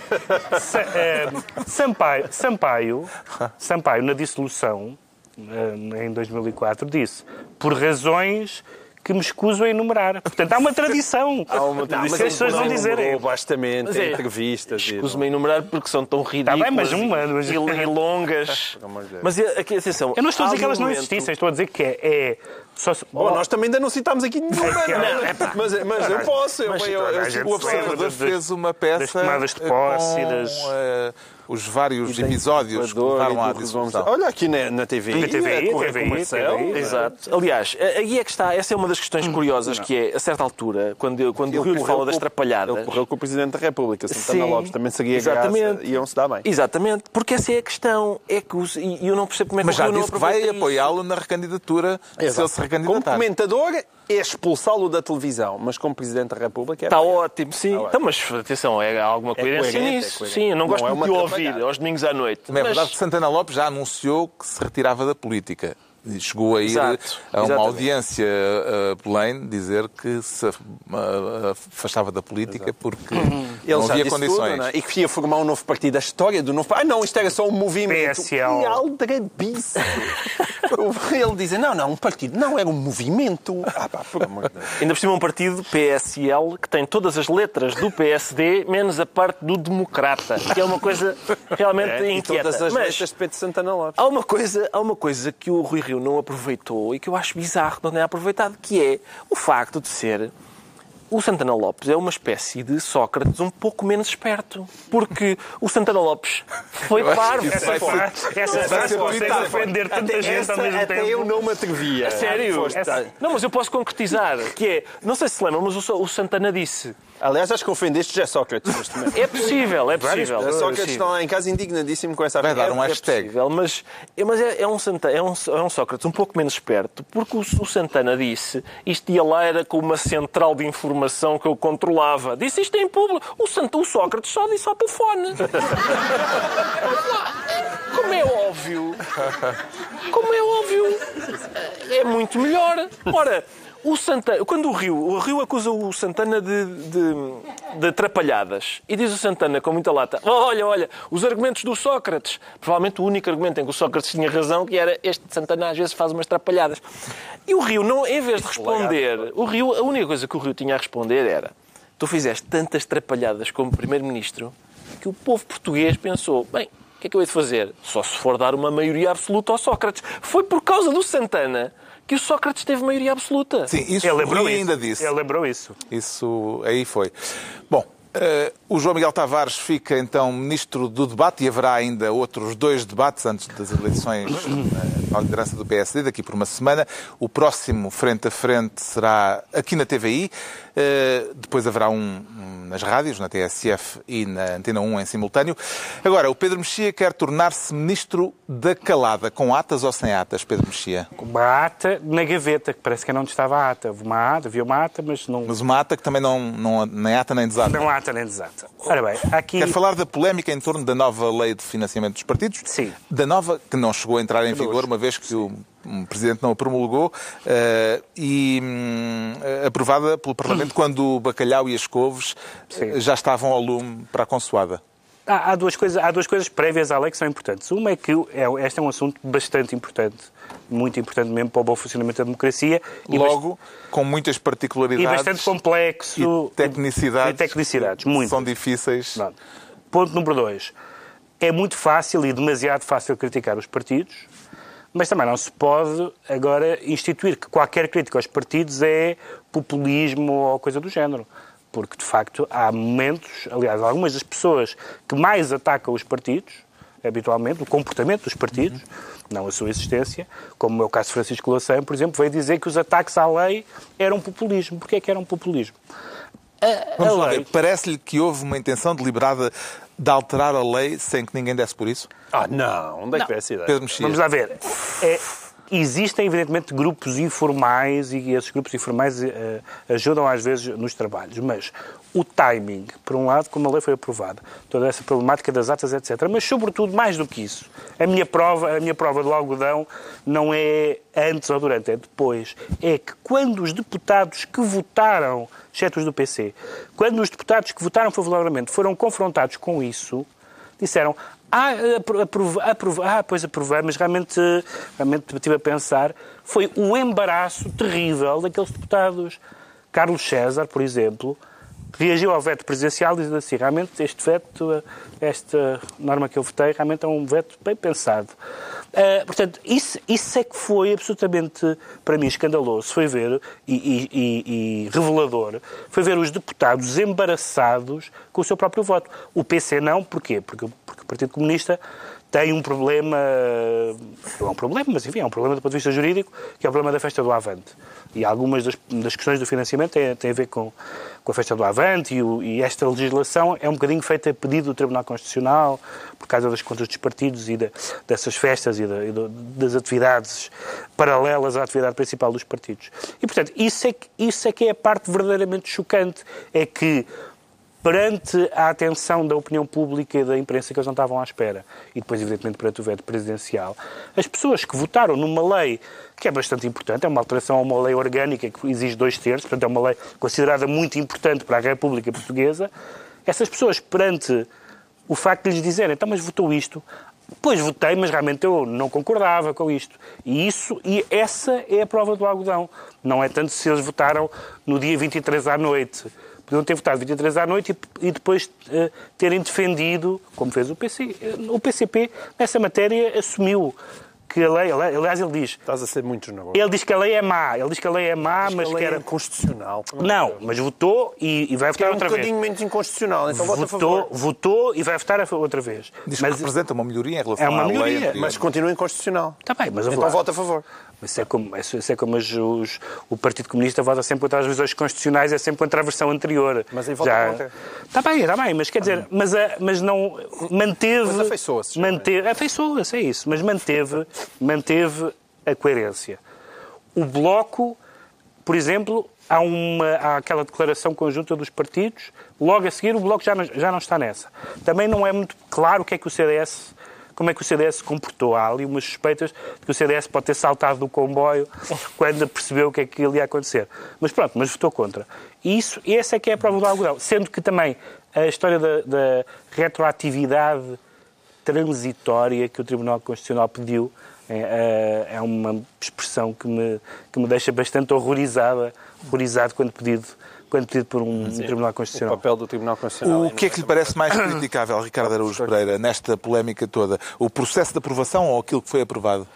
Sa- eh, Sampaio, Sampaio, Sampaio, na dissolução, eh, em 2004, disse por razões que me escuso a enumerar. Portanto, há uma tradição. Há uma Não, tradição. mas as pessoas não dizerem. Enumerou bastamente Mas é, entrevistas. Escuso-me a enumerar porque são tão ridículas bem, mas uma- mas- e, e longas. Mas é, aqui, atenção. Eu não estou a dizer que elas não momento- existissem, estou a dizer que é. é só se- Bom, nós também ainda não citámos aqui nenhuma. É não é? não, mas, mas eu posso. Eu, Mas eu, eu, eu, O Observador fez uma peça das tomadas de posse com e das- eh, os vários episódios que levaram à dissolução. Olha aqui na, na TV. Na TVI, a correr com o TVI, Marcelo. Exato. Aliás, aí é que está. Essa é uma das questões curiosas, que é, a certa altura, quando, quando o Rio fala das trapalhadas... Ele correu com o Presidente da República, Santana Sim. Lopes. Também seria Exatamente. graça. Iam-se dar bem. Exatamente. Porque essa é a questão. É que os, e eu não percebo como é que Mas o já Rio não disse que vai apoiá-lo na recandidatura se ele se Como recandidatar. comentador, é expulsá-lo da televisão, mas como Presidente da República é Está ótimo, sim. ótimo. Então, mas atenção, é alguma coerência coerente, é nisso. sim, eu não gosto é muito uma de o ouvir aos domingos à noite. Mas é Mas- verdade que Santana Lopes já anunciou que se retirava da política. Chegou a ir Exato, a uma exatamente. audiência a Belém dizer que se a- afastava da política porque Ele não havia condições. tudo, não é? E que ia formar um novo partido. A história do novo partido. Ah, não, isto era só um movimento. PSL. Aldrabice. Ele dizia, não, não, um partido. Não, era um movimento. Ah, pá, por amor de Deus. Ainda por cima um partido PSL que tem todas as letras do PSD, menos a parte do democrata, que é uma coisa realmente É, e inquieta. todas as Mas letras de Pedro Santana Lopes. há uma, coisa, há uma coisa que o Rui Rio não aproveitou e que eu acho bizarro que não tenha aproveitado, que é o facto de ser o Santana Lopes é uma espécie de Sócrates um pouco menos esperto. Porque o Santana Lopes foi parvo. Essa frase, essa consegue ofender tanta Até gente essa- ao mesmo até tempo. eu não me atrevia. Sério? Foste- Essa- Não, mas eu posso concretizar. Que é, não sei se se lembram, mas o Santana disse Aliás, acho que ofendeste já Sócrates é possível, é possível. A é Sócrates está lá em casa indignadíssimo com essa Vai dar um É hashtag. possível, mas, é, mas é, é um Santa- é, um, é um Sócrates um pouco menos esperto, porque o, o Santana disse isto ia lá era com uma central de informação que eu controlava. Disse isto em público. O, Santa, o Sócrates só disse ao telefone. Como é óbvio. Como é óbvio. É muito melhor. Ora, o Santana, quando o Rio, o Rio acusa o Santana de, de, de atrapalhadas e diz o Santana com muita lata: Olha, olha, os argumentos do Sócrates. Provavelmente o único argumento em que o Sócrates tinha razão, que era este Santana às vezes faz umas atrapalhadas. E o Rio, não, em vez de responder, o Rio, a única coisa que o Rio tinha a responder era: Tu fizeste tantas atrapalhadas como Primeiro-Ministro que o povo português pensou: bem, o que é que eu hei de fazer? Só se for dar uma maioria absoluta ao Sócrates. Foi por causa do Santana que o Sócrates teve maioria absoluta. Sim, isso Ele lembrou Rui isso. ainda disse. Ele lembrou isso. Isso aí foi. Bom, eh, o João Miguel Tavares fica então ministro do debate e haverá ainda outros dois debates antes das eleições eh, para a liderança do PSD, daqui por uma semana. O próximo frente a frente será aqui na TVI. Eh, depois haverá um, nas rádios, na TSF e na Antena 1 em simultâneo. Agora, o Pedro Mexia quer tornar-se ministro da calada, com atas ou sem atas, Pedro Mexia? Uma ata na gaveta, que parece que não onde estava a ata. Houve Uma ata, havia uma ata, mas não, Mas uma ata que também não, não nem ata nem desata. não ata nem desata. Ora bem, aqui... Quer falar da polémica em torno da nova lei de financiamento dos partidos? Sim. Da nova, que não chegou a entrar em vigor, uma vez que o um Presidente não a promulgou, eh, e hum, aprovada pelo Parlamento quando o bacalhau e as couves Sim. eh, já estavam ao lume para a consoada. Há, há duas coisas, há duas coisas prévias à lei que são importantes. Uma é que é, este é um assunto bastante importante, muito importante mesmo para o bom funcionamento da democracia. Logo, com muitas bast- particularidades e bastante complexo. e tecnicidades, E tecnicidades, muito. são difíceis. Pronto. Ponto número dois. É muito fácil e demasiado fácil criticar os partidos, mas também não se pode agora instituir que qualquer crítica aos partidos é populismo ou coisa do género. Porque, de facto, há momentos, aliás, algumas das pessoas que mais atacam os partidos, habitualmente, o comportamento dos partidos, não a sua existência, como é o caso de Francisco Louçã, por exemplo, veio dizer que os ataques à lei eram populismo. Porquê é que eram populismo? Parece-lhe que houve uma intenção deliberada de alterar a lei sem que ninguém desse por isso? Ah, não. Onde é que essa ideia? Vamos lá ver. É, existem, evidentemente, grupos informais e esses grupos informais eh, ajudam às vezes nos trabalhos, mas o timing, por um lado, como a lei foi aprovada, toda essa problemática das atas, etc. Mas, sobretudo, mais do que isso, a minha prova, a minha prova do algodão não é antes ou durante, é depois. É que quando os deputados que votaram, exceto os do PC, quando os deputados que votaram favoravelmente foram confrontados com isso, disseram ah, apro- aprova- aprova- ah, pois aprovei, mas realmente, realmente estive a pensar, foi o embaraço terrível daqueles deputados. Carlos César, por exemplo, reagiu ao veto presidencial dizendo assim, realmente este veto, esta norma que eu votei, realmente é um veto bem pensado. Ah, portanto, isso, isso é que foi absolutamente, para mim, escandaloso. Foi ver, e- e- e revelador, foi ver os deputados embaraçados com o seu próprio voto. O PC não, porquê? Porque, porque o Partido Comunista tem um problema, não é um problema, mas enfim, é um problema do ponto de vista jurídico, que é o problema da festa do Avante. E algumas das, das questões do financiamento têm, têm a ver com, com a festa do Avante e, o- e esta legislação é um bocadinho feita a pedido do Tribunal Constitucional por causa das contas dos partidos e da- dessas festas e, da- e do- das atividades paralelas à atividade principal dos partidos. E, portanto, isso é, que, isso é que é a parte verdadeiramente chocante, é que perante a atenção da opinião pública e da imprensa que eles não estavam à espera, e depois, evidentemente, perante o veto presidencial, as pessoas que votaram numa lei que é bastante importante, é uma alteração a uma lei orgânica que exige dois terços, portanto, é uma lei considerada muito importante para a República Portuguesa, essas pessoas, perante o facto de lhes dizerem, então, mas votou isto, Pois votei, mas realmente eu não concordava com isto. E isso, e essa é a prova do algodão. Não é tanto se eles votaram no dia 23 à noite. Podiam ter votado 23 à noite e, e depois eh, terem defendido, como fez o PC. eh, O PCP, nessa matéria, assumiu que a lei, aliás, ele diz, Estás a ser muito generoso. ele diz que a lei é má, ele diz que a lei é má, mas a que lei era... é inconstitucional. Não, mas votou e, e vai Que votar é um outra vez. bocadinho menos inconstitucional. Então vota a Votou, favor. votou e vai votar outra vez. Diz Mas que representa uma melhoria em relação É uma à lei melhoria, anterior. Mas continua inconstitucional. Está bem, mas Então vota a favor. Isso é como, isso é como os- os- o Partido Comunista vota sempre contra as revisões constitucionais, é sempre contra a versão anterior. Mas aí vota contra. Está bem, está bem, mas quer dizer, mas, a- mas não manteve. Mas afeiçoa-se, já Manteve, afeiçoa-se, é isso, mas manteve, manteve a coerência. O Bloco, por exemplo, há, uma, há aquela declaração conjunta dos partidos, logo a seguir o Bloco já não, já não está nessa. Também não é muito claro o que é que o CDS como é que o CDS se comportou. Há ali umas suspeitas de que o CDS pode ter saltado do comboio quando percebeu o que é que ia acontecer. Mas pronto, mas votou contra. E isso, essa é que é a prova do algodão. Sendo que também a história da, da retroatividade transitória que o Tribunal Constitucional pediu é, é uma expressão que me, que me deixa bastante horrorizada, horrorizado quando pedido, quando pedido por um Tribunal O Constitucional. papel do Tribunal Constitucional. O que é que lhe parece mais criticável, Ricardo Araújo Pereira, nesta polémica toda? O processo de aprovação ou aquilo que foi aprovado?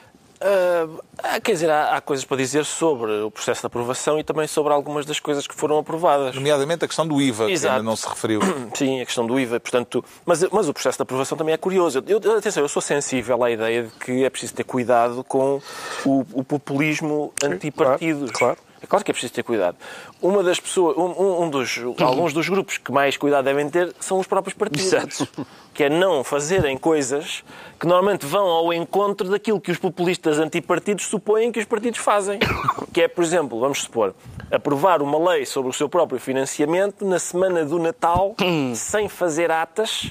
Ah, quer dizer, há, há coisas para dizer sobre o processo de aprovação e também sobre algumas das coisas que foram aprovadas. Nomeadamente a questão do IVA, que Exato. ainda não se referiu. Sim, a questão do IVA, portanto, mas, mas o processo de aprovação também é curioso. Eu, atenção, eu sou sensível à ideia de que é preciso ter cuidado com o, o populismo antipartidos. claro. É claro que é preciso ter cuidado. Uma das pessoas, um, um- dos, alguns dos grupos que mais cuidado devem ter são os próprios partidos. Exato. Que é não fazerem coisas que normalmente vão ao encontro daquilo que os populistas antipartidos supõem que os partidos fazem. Que é, por exemplo, vamos supor, aprovar uma lei sobre o seu próprio financiamento na semana do Natal, sem fazer atas,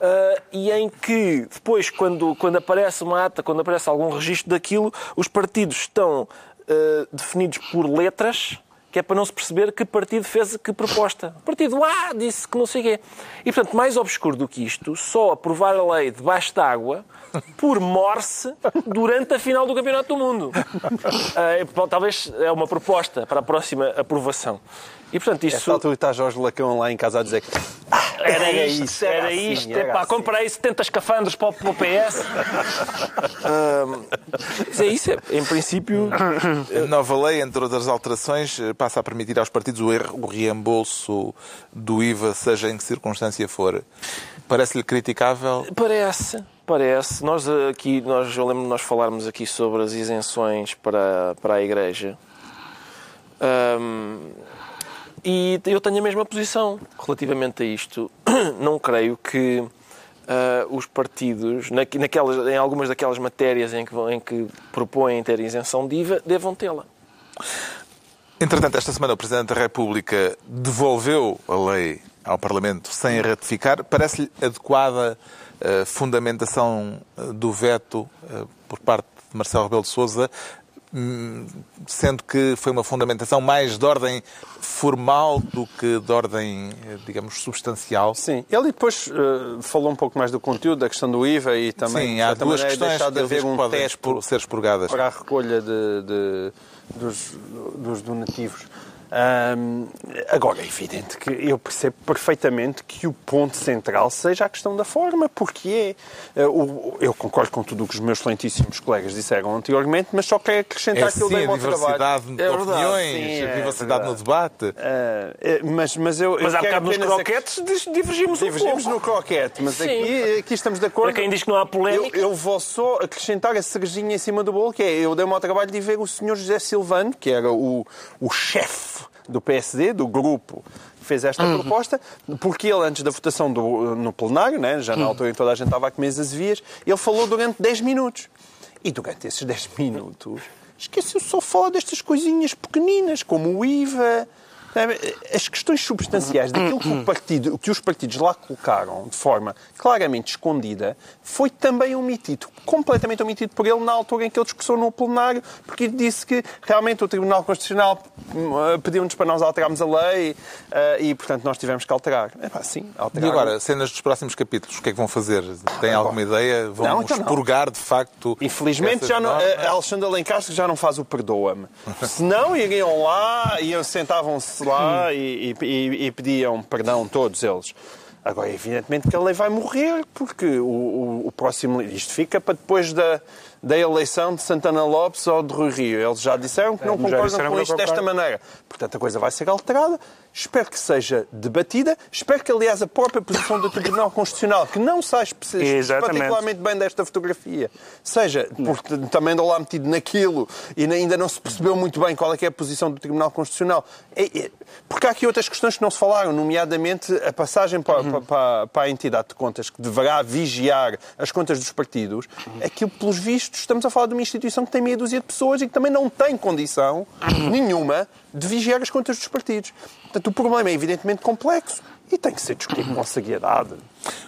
ah, e em que depois, quando, quando aparece uma ata, quando aparece algum registro daquilo, os partidos estão ah, definidos por letras, que é para não se perceber que partido fez que proposta. O partido A disse que não sei o quê. E, portanto, mais obscuro do que isto, só aprovar a lei debaixo d'água por morse durante a final do Campeonato do Mundo. Ah, bom, talvez é uma proposta para a próxima aprovação. E, portanto, Esta isso... altura está Jorge Lacão lá em casa a dizer que Era, Era isto, isso, era, era assim, isto. era Epá, assim. comprei 70 escafandros para o, para o PS. Mas é isso, é, em princípio. A nova lei, entre outras alterações, eh, passa a permitir aos partidos o, erro- o reembolso do IVA, seja em que circunstância for. Parece-lhe criticável? Parece, parece. Nós aqui, nós, eu lembro de nós falarmos aqui sobre as isenções para, para a Igreja. Ahm, e eu tenho a mesma posição relativamente a isto. Não creio que ah, os partidos, na- naquelas, em algumas daquelas matérias em que, em que propõem ter isenção de IVA, devam tê-la. Entretanto, esta semana o Presidente da República devolveu a lei ao Parlamento sem a ratificar. Parece-lhe adequada a fundamentação eh, do veto por parte de Marcelo Rebelo de Sousa, sendo que foi uma fundamentação mais de ordem formal do que de ordem, eh, digamos, substancial? Sim, ele depois eh, falou um pouco mais do conteúdo, da questão do IVA e também Sim, há duas maneira, questões de haver um podem expor- ser expurgadas. para a recolha de, de- dos, dos donativos. Agora, é evidente que eu percebo perfeitamente que o ponto central seja a questão da forma, porque é. eh, o- eu concordo com tudo o que os meus excelentíssimos colegas disseram anteriormente, mas só quero acrescentar É que eu dei a ao trabalho. diversidade de É opiniões, sim, a é diversidade no verdade. debate. Eh, mas, mas eu, Mas eu há bocado nos ac- croquetes divergimos um Divergimos pouco. no croquete, mas aqui, aqui estamos de acordo. Para quem diz que não há Eu, polémica. eu vou só acrescentar a cerejinha em cima do bolo, que é, eu dei-me ao trabalho de ver o senhor José Silvano, que era o, o chefe do PSD, do grupo, que fez esta proposta, porque ele, antes da votação do- no plenário, né, já na altura em que toda a gente estava a comer as vias, ele falou durante 10 minutos. E durante esses 10 minutos, esqueceu só falar destas coisinhas pequeninas, como o IVA? As questões substanciais daquilo que, partido, que os partidos lá colocaram de forma claramente escondida, foi também omitido, completamente omitido por ele na altura em que ele discursou no plenário, porque ele disse que realmente o Tribunal Constitucional eh, pediu-nos para nós alterarmos a lei eh, e, portanto, nós tivemos que alterar. É pá, sim, E alterar. agora, cenas dos próximos capítulos, o que é que vão fazer? Têm alguma ideia? Vão Não, então não. expurgar, de facto... Infelizmente, já não, normas? a Alexandre Alencastre já não faz o perdoa-me. Se não, iriam lá, iam, sentavam-se lá e, e- e- pediam perdão, todos eles. Agora, evidentemente que a lei vai morrer, porque o, o- o próximo... Isto fica para depois da, da eleição de Santana Lopes ou de Rui Rio. Eles já disseram que não concordam com isto desta maneira. Portanto, a coisa vai ser alterada. Espero que seja debatida. Espero que, aliás, a própria posição do Tribunal Constitucional, que não sai Exatamente. particularmente bem desta fotografia, seja, porque também andou lá metido naquilo e ainda não se percebeu muito bem qual é que é a posição do Tribunal Constitucional. É- é- porque há aqui outras questões que não se falaram, nomeadamente a passagem para, para- para- para a entidade de contas que deverá vigiar as contas dos partidos. Aquilo, pelos vistos, estamos a falar de uma instituição que tem meia dúzia de pessoas e que também não tem condição nenhuma de vigiar as contas dos partidos. Portanto, o problema é evidentemente complexo e tem que ser discutido com seriedade.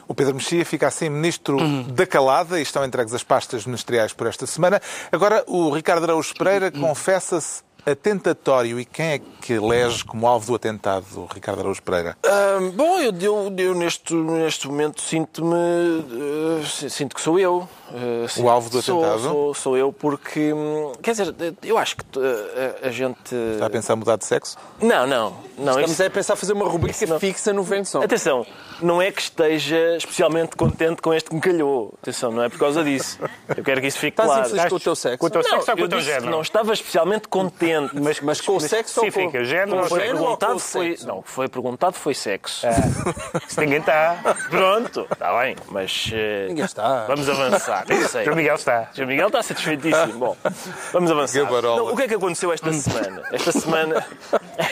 O Pedro Mexia fica assim ministro da calada e estão entregues as pastas ministeriais por esta semana. Agora, o Ricardo Araújo Pereira confessa-se atentatório. E quem é que elege como alvo do atentado, Ricardo Araújo Pereira? Bom, eu, eu, eu neste, neste momento sinto-me. eh, sinto que sou eu. Eh, sim, O alvo do sou, atentado? Sou, sou eu porque. hum, Quer dizer, eu acho que eh, a, a gente. Está a pensar em mudar de sexo? Não, não. não Estamos isso- a pensar fazer uma rubrica não- fixa no Venção. Atenção, não é que esteja especialmente contente com este que me calhou. Atenção, não é por causa disso. Eu quero que isso fique Estás claro. infeliz com o teu sexo? Com o teu Não, sexo ou com eu o teu género? não estava especialmente contente. Mas, mas com o sexo ou com... Género foi género ou com perguntado foi. sexo? Não, o que foi perguntado foi sexo. Se ninguém está. Pronto, está bem, mas. eh, Ninguém está. Vamos avançar. Não sei. O Miguel está. O Sr. Miguel está satisfeitíssimo. Bom, vamos avançar. Não, o que é que aconteceu esta semana? Esta semana.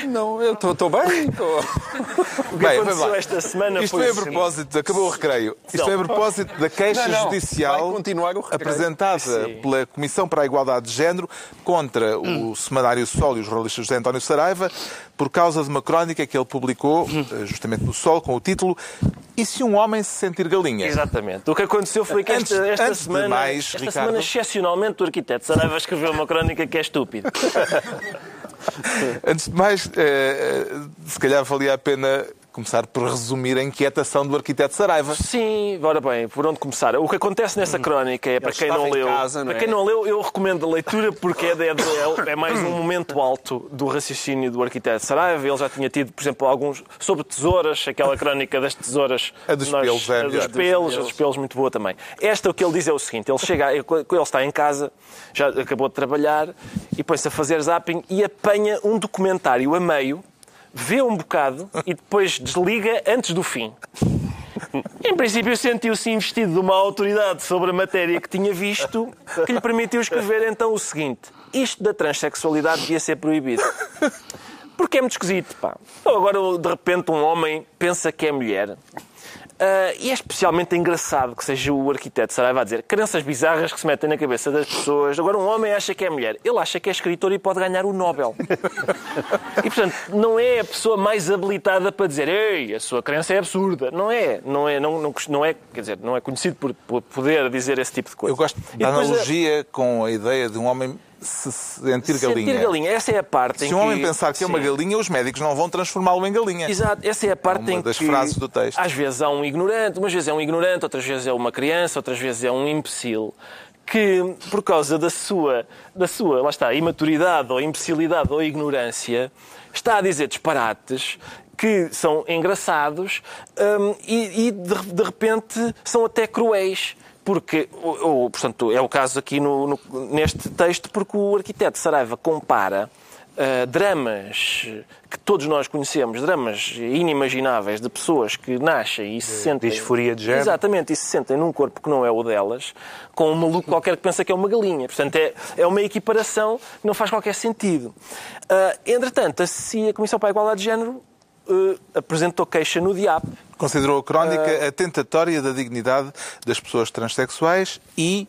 Não, eu estou bem. tô- O que Bem, aconteceu esta semana Isto foi. a assim. propósito, acabou o recreio. Isto Não. foi a propósito da queixa Não, não, judicial apresentada Sim. pela Comissão para a Igualdade de Género contra o semanário Sol e os jornalistas José António Saraiva por causa de uma crónica que ele publicou eh, justamente no Sol com o título E se um homem se sentir galinha? Exatamente. O que aconteceu foi que esta, Antes- esta antes de semana, mais, esta Ricardo- semana, excepcionalmente, o arquiteto Saraiva escreveu uma crónica que é estúpida. Antes de mais, eh, eh, se calhar valia a pena começar por resumir a inquietação do arquiteto Saraiva. Sim, ora bem, por onde começar? O que acontece nessa crónica é, para quem não leu, casa, não para é? quem não leu, eu recomendo a leitura porque é, de- é é mais um momento alto do raciocínio do arquiteto Saraiva. Ele já tinha tido, por exemplo, alguns sobre tesouras, aquela crónica das tesouras. A dos Nós- pelos é a dos pelos, a dos pelos muito boa também. Esta o que ele diz é o seguinte: ele chega, ele ele está em casa, já acabou de trabalhar e põe-se a fazer zapping e apanha um documentário a meio, vê um bocado e depois desliga antes do fim. Em princípio, sentiu-se investido de uma autoridade sobre a matéria que tinha visto, que lhe permitiu escrever então o seguinte: Isto da transexualidade devia ser proibido. Porque é muito esquisito, pá. Então, agora, de repente, um homem pensa que é mulher. Ah, e é especialmente engraçado que seja o arquiteto Saraiva a dizer crenças bizarras que se metem na cabeça das pessoas. Agora, um homem acha que é mulher. Ele acha que é escritor e pode ganhar o Nobel. E, portanto, não é a pessoa mais habilitada para dizer ei, a sua crença é absurda. Não é. Não é, não, não, não é, quer dizer, não é conhecido por, por poder dizer esse tipo de coisa. Eu gosto da depois a- analogia com a ideia de um homem se sentir galinha. Sentir galinha. Essa é a parte em Se um homem que... pensar que é uma Sim. galinha, os médicos não vão transformá-lo em galinha. Exato, essa é a parte uma em das que frases do texto. às vezes há um ignorante, umas vezes é um ignorante, outras vezes é uma criança, outras vezes é um imbecil que, por causa da sua, da sua lá está, imaturidade ou imbecilidade ou ignorância, está a dizer disparates que são engraçados hum, e, e de, de repente são até cruéis. Porque, o- o- portanto, é o caso aqui no- no- neste texto, porque o arquiteto Saraiva compara Uh, dramas que todos nós conhecemos, dramas inimagináveis de pessoas que nascem e se sentem. disforia de género. Exatamente, e se sentem num corpo que não é o delas, com um maluco qualquer que pensa que é uma galinha. Portanto, é, é uma equiparação que não faz qualquer sentido. Uh, entretanto, CI, a Comissão para a Igualdade de Género uh, apresentou queixa no DIAP. Considerou a crónica Ah. atentatória da dignidade das pessoas transexuais e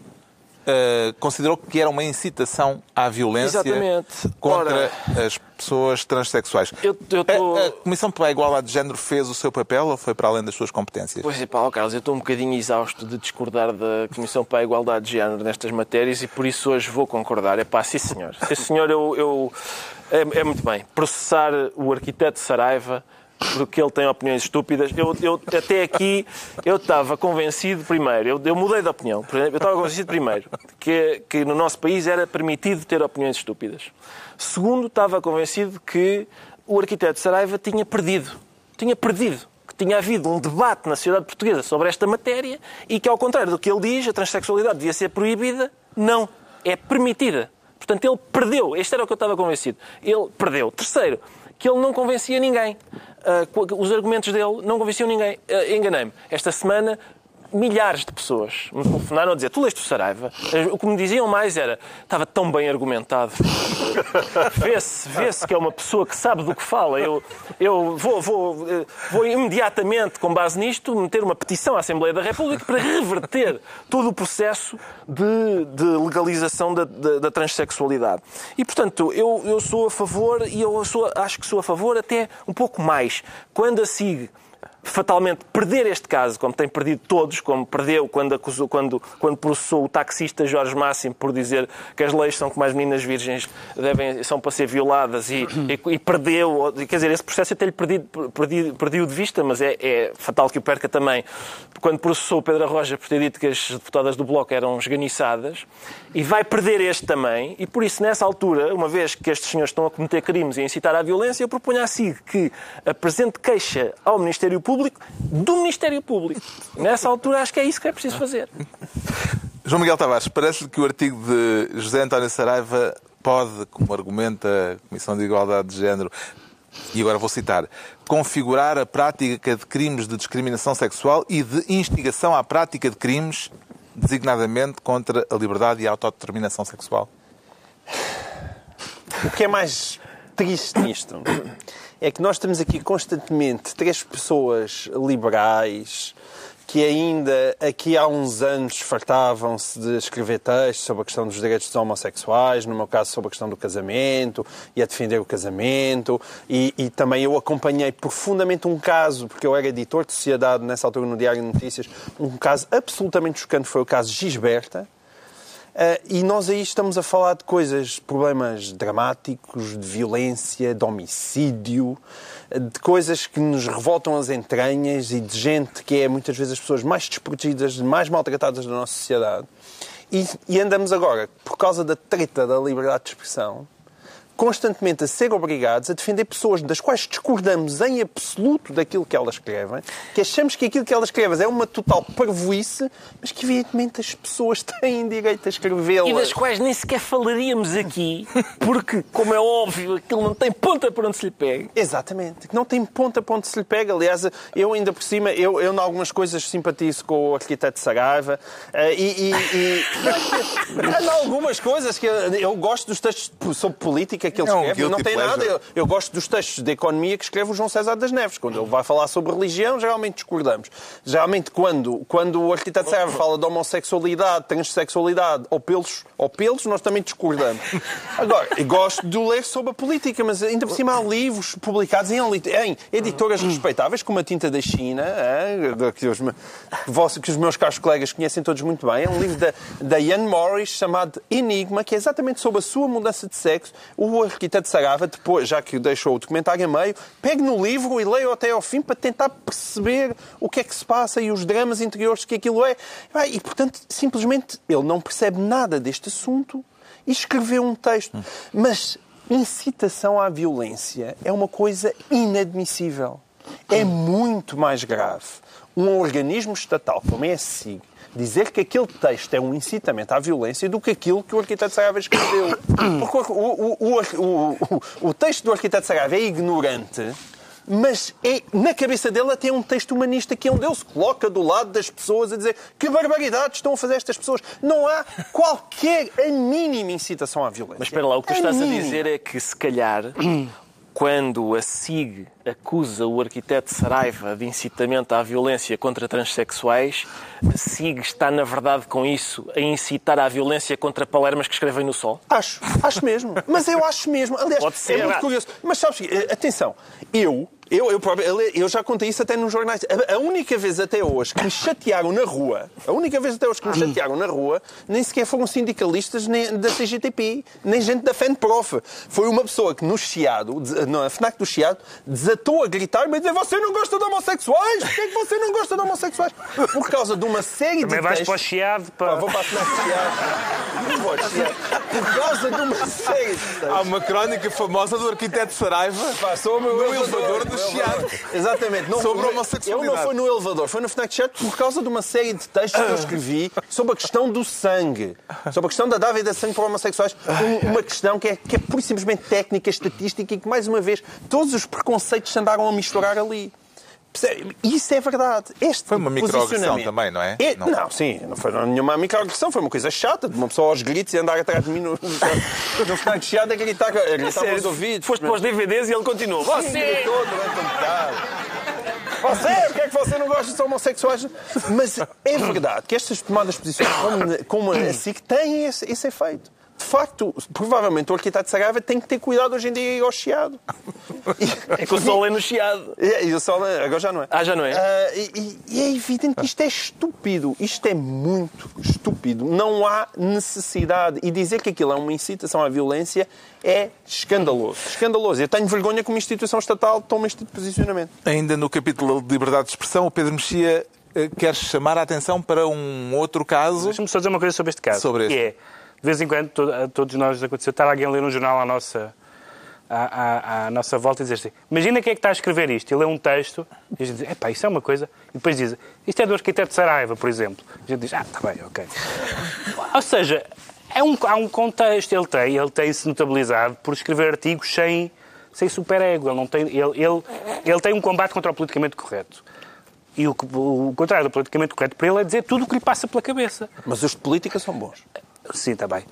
eh, considerou que era uma incitação à violência Exatamente. contra Ora- as pessoas transexuais. Eu- eu tô- a, a Comissão para a Igualdade de Género fez o seu papel ou foi para além das suas competências? Pois é, ó Carlos, eu estou um bocadinho exausto de discordar da Comissão para a Igualdade de Género nestas matérias e por isso hoje vou concordar. É pá, sim senhor. Sim senhor, eu... eu- é, é muito bem. Processar o arquiteto Saraiva porque ele tem opiniões estúpidas. Eu, eu até aqui, eu estava convencido primeiro, eu, eu mudei de opinião. Eu estava convencido primeiro que, que no nosso país era permitido ter opiniões estúpidas. Segundo, estava convencido que o arquiteto Saraiva tinha perdido. Tinha perdido que tinha havido um debate na sociedade portuguesa sobre esta matéria e que, ao contrário do que ele diz, a transexualidade devia ser proibida. Não, é permitida. Portanto, ele perdeu. Este era o que eu estava convencido. Ele perdeu. Terceiro, que ele não convencia ninguém. Uh, os argumentos dele não convenciam ninguém. Uh, Enganei-me. Esta semana milhares de pessoas me telefonaram a dizer tu leste o Saraiva? O que me diziam mais era estava tão bem argumentado. Vê-se vê que é uma pessoa que sabe do que fala. Eu, eu vou, vou, vou imediatamente, com base nisto, meter uma petição à Assembleia da República para reverter todo o processo de, de legalização da, da, da, transexualidade. E, portanto, eu, eu sou a favor e eu sou, acho que sou a favor até um pouco mais. Quando a SIG fatalmente perder este caso, como tem perdido todos, como perdeu quando, acusou, quando, quando processou o taxista Jorge Máximo por dizer que as leis são como as meninas virgens devem, são para ser violadas e, e, e perdeu, quer dizer, esse processo até lhe perdi, perdi, perdi de vista, mas é, é, fatal que o perca também, quando processou Pedro Roja por ter dito que as deputadas do Bloco eram esganiçadas, e vai perder este também, e por isso, nessa altura, uma vez que estes senhores estão a cometer crimes e a incitar à violência, eu proponho à SIG que apresente queixa ao Ministério Público Público do Ministério Público. Nessa altura, acho que é isso que é preciso fazer. João Miguel Tavares, parece que o artigo de José António Saraiva pode, como argumenta a Comissão de Igualdade de Género, e agora vou citar, configurar a prática de crimes de discriminação sexual e de instigação à prática de crimes, designadamente contra a liberdade e a autodeterminação sexual? O que é mais triste nisto é que nós temos aqui constantemente três pessoas liberais que ainda aqui há uns anos fartavam-se de escrever textos sobre a questão dos direitos dos homossexuais, no meu caso sobre a questão do casamento, e a defender o casamento, e, e também eu acompanhei profundamente um caso, porque eu era editor de sociedade nessa altura no Diário de Notícias, um caso absolutamente chocante, foi o caso Gisberta, e nós aí estamos a falar de coisas, problemas dramáticos, de violência, de homicídio, de coisas que nos revoltam as entranhas e de gente que é muitas vezes as pessoas mais desprotegidas, mais maltratadas da nossa sociedade. E, e andamos agora, por causa da treta da liberdade de expressão, constantemente a ser obrigados a defender pessoas das quais discordamos em absoluto daquilo que elas escrevem, que achamos que aquilo que elas escrevem é uma total parvoíce, mas que evidentemente as pessoas têm direito a escrevê-las. E das quais nem sequer falaríamos aqui, porque, como é óbvio, aquilo não tem ponta para onde se lhe pega. Exatamente, não tem ponta para onde se lhe pega. Aliás, eu ainda por cima, eu, eu em algumas coisas simpatizo com o arquiteto Saraiva uh, e, e, e em algumas coisas que eu, eu gosto dos textos sobre política que ele é um escreve. Não tem pleasure. nada. Eu, eu, gosto dos textos de economia que escreve o João César das Neves. Quando ele vai falar sobre religião, geralmente discordamos. Geralmente, quando, quando o arquiteto Serra fala de homossexualidade, transexualidade ou pelos, ou pelos, nós também discordamos. Agora, gosto de ler sobre a política, mas ainda por cima há livros publicados em, em editoras respeitáveis, como a Tinta da China, que, os, que os meus caros colegas conhecem todos muito bem. É um livro da, da Ian Morris chamado Enigma, que é exatamente sobre a sua mudança de sexo. O o arquiteto Sarava, depois, já que deixou o documentário a meio, pegue no livro e leia até ao fim para tentar perceber o que é que se passa e os dramas interiores que aquilo é. E, portanto, simplesmente ele não percebe nada deste assunto e escreveu um texto. Mas incitação à violência é uma coisa inadmissível. É muito mais grave um organismo estatal como é a SIG dizer que aquele texto é um incitamento à violência do que aquilo que o arquiteto Saraiva escreveu. Porque o, o, o, o, texto do arquiteto Saraiva é ignorante, mas é, na cabeça dele até um texto humanista que é onde ele se coloca do lado das pessoas a dizer que barbaridades estão a fazer estas pessoas. Não há qualquer, a mínima incitação à violência. Mas espera lá, o que tu estás a dizer é que se calhar quando a SIG acusa o arquiteto Saraiva de incitamento à violência contra transexuais, a SIG está, na verdade, com isso, a incitar à violência contra palermas que escrevem no sol? Acho, acho mesmo. Mas eu acho mesmo. Aliás, Pode ser, é muito curioso. Mas sabes, atenção, eu eu, eu, eu, já contei isso até nos jornais. A, a, única vez até hoje que me chatearam na rua, a única vez até hoje que me chatearam na rua, nem sequer foram sindicalistas nem, da CGTP, nem gente da FENPROF. Foi uma pessoa que no Chiado, na FNAC do Chiado, desatou a gritar e dizer você não gosta de homossexuais? Porquê é que você não gosta de homossexuais? Por causa de uma série Também de vais textos... para o Chiado. Para... Ah, vou para a FNAC do Chiado. Por causa de uma série de textos. Há uma crónica famosa do arquiteto Saraiva Pá, sou o meu no elevador do Chiado. Exatamente. Não, Sobre a eu homossexualidade. não foi no elevador, foi no Fnac Chat por causa de uma série de textos que eu escrevi sobre a questão do sangue. Sobre a questão da dávida de sangue para homossexuais. Um- uma questão que é, que é pura e simplesmente técnica, estatística e que, mais uma vez, todos os preconceitos se andaram a misturar ali. Isso é verdade. Este Foi uma microagressão posicionamento- também, não é? Não. Não. sim, não foi nenhuma microagressão, foi uma coisa chata, de uma pessoa aos gritos e andar atrás de mim no, no, no Fnac Chiado a gritar, a gritar os ouvidos. Foste para os DVDs e ele continuou. Você Você! gritou durante um bocado. Você, porque é que você não gosta de homossexuais? Mas é verdade que estas tomadas de posições como, como a SIC têm esse, esse efeito. De facto, provavelmente o arquiteto Saraiva tem que ter cuidado hoje em dia e ir ao chiado. É que o sol é no chiado. É, E o sol agora já não é. Ah, já não é? Ah, e, e- é evidente que isto é estúpido. Isto é muito estúpido. Não há necessidade. E dizer que aquilo é uma incitação à violência é escandaloso. Escandaloso. Eu tenho vergonha que uma instituição estatal tome este tipo de posicionamento. Ainda no capítulo de liberdade de expressão, o Pedro Mexia eh, quer chamar a atenção para um outro caso. Deixa-me só dizer uma coisa sobre este caso. Sobre que este. é, de vez em quando, a todos nós aconteceu estar alguém a ler um jornal à nossa, à, à- à nossa volta e dizer assim, imagina quem é que está a escrever isto. Ele lê um texto e a gente diz, isso é uma coisa. E depois diz, isto é do arquiteto Saraiva, por exemplo. A gente diz, ah, está bem, ok. Ou seja, é um, há um contexto. Ele tem, ele tem-se notabilizado por escrever artigos sem, sem superego. Ele, não tem, ele, ele, ele tem um combate contra o politicamente correto. E o, que- o contrário do politicamente correto para ele é dizer tudo o que lhe passa pela cabeça. Mas os de política são bons. Sim, está bem.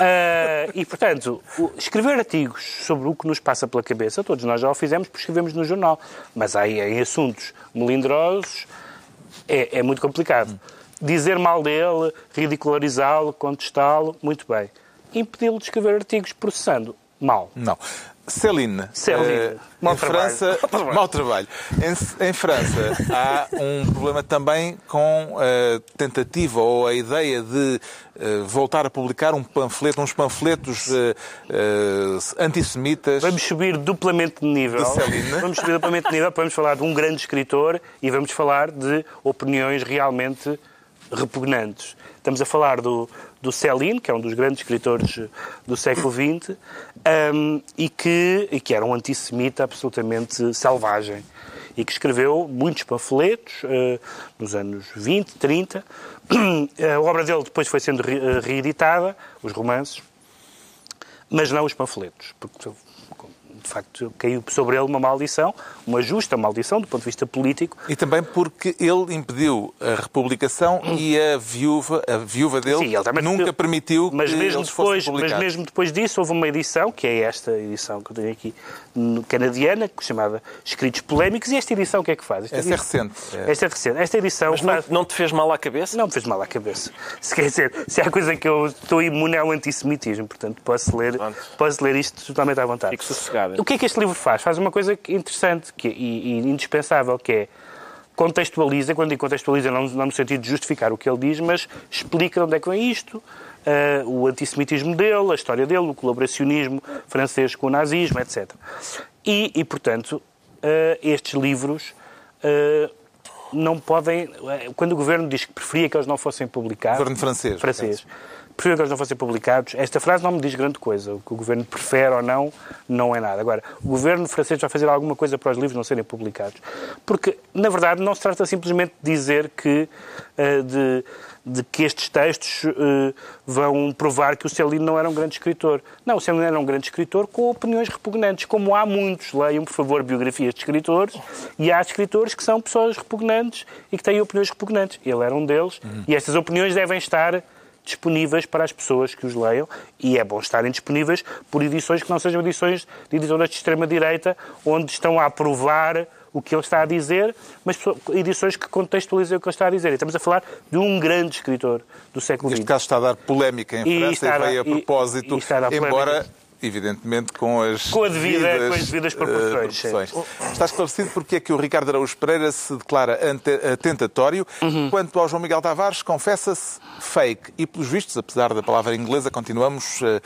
Ah, e, portanto, escrever artigos sobre o que nos passa pela cabeça, todos nós já o fizemos porque escrevemos no jornal. Mas aí, em assuntos melindrosos, é, é muito complicado. Dizer mal dele, ridicularizá-lo, contestá-lo, muito bem. Impedi-lo de escrever artigos processando, mal. Não. Céline. Céline. eh, Mau em trabalho. França, trabalho. mau trabalho. Em, em França há um problema também com a tentativa ou a ideia de eh, voltar a publicar um panfleto, uns panfletos eh, eh, antissemitas. Vamos subir duplamente de nível. De Celine. Vamos subir duplamente de nível, vamos falar de um grande escritor e vamos falar de opiniões realmente repugnantes. Estamos a falar do, do Céline, que é um dos grandes escritores do século XX, hum, e, que, e que era um antissemita absolutamente selvagem. E que escreveu muitos panfletos eh, nos anos 20, 30. A obra dele depois foi sendo re- eh, reeditada, os romances, mas não os panfletos, porque de facto caiu sobre ele uma maldição, uma justa maldição do ponto de vista político. E também porque ele impediu a republicação e a viúva, a viúva dele Sim, nunca permitiu que mas mesmo eles depois, mas mesmo depois disso houve uma edição, que é esta edição que eu tenho aqui, canadiana, chamada Escritos Polémicos, e esta edição o que é que faz? Esta Essa é edição- recente. É. Esta é recente. Esta edição Mas não, faz... não te fez mal à cabeça? Não me fez mal à cabeça. Se quer dizer, se há coisa que eu estou imune ao antissemitismo, portanto posso ler, Pronto. posso ler isto totalmente à vontade. Fico sossegado. O que é que este livro faz? Faz uma coisa que- interessante que, e, e indispensável, que é contextualiza, quando digo contextualiza não, não no sentido de justificar o que ele diz, mas explica onde é que vem isto, ah, o antissemitismo dele, a história dele, o colaboracionismo francês com o nazismo, etc. E, e, portanto, ah, estes livros ah, não podem... Quando o governo diz que preferia que eles não fossem publicados... Governo francês, Francês. Preferia que eles não fossem publicados. Esta frase não me diz grande coisa. O que o governo prefere ou não, não é nada. Agora, o governo francês vai fazer alguma coisa para os livros não serem publicados. Porque, na verdade, não se trata simplesmente de dizer que, eh, de, de que estes textos eh, vão provar que o Céline não era um grande escritor. Não, o Céline era um grande escritor com opiniões repugnantes, como há muitos. Leiam, por favor, biografias de escritores e há escritores que são pessoas repugnantes e que têm opiniões repugnantes. Ele era um deles e estas opiniões devem estar disponíveis para as pessoas que os leiam e é bom estarem disponíveis por edições que não sejam edições de editoras de extrema-direita onde estão a aprovar o que ele está a dizer, mas edições que contextualizem o que ele está a dizer. E estamos a falar de um grande escritor do século Neste XX. caso está a dar polémica em E França está e dar- veio a e- propósito, e está a dar polémica. embora, evidentemente, com as, Com devida- devidas, com as devidas eh, proporções, sim. proporções. Está esclarecido porque é que o Ricardo Araújo Pereira se declara atentatório, Uhum. quanto ao João Miguel Tavares confessa-se fake. E, pelos vistos, apesar da palavra inglesa, continuamos eh,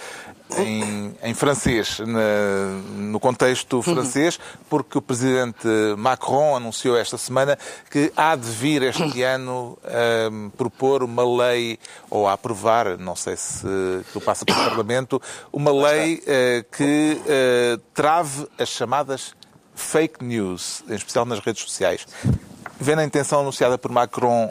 em, em francês, na- no contexto francês, porque o presidente Macron anunciou esta semana que há de vir este ano a propor uma lei, ou a aprovar, não sei se aquilo passa pelo Parlamento, uma lei eh, que eh, trave as chamadas fake news, em especial nas redes sociais. Vendo a intenção anunciada por Macron,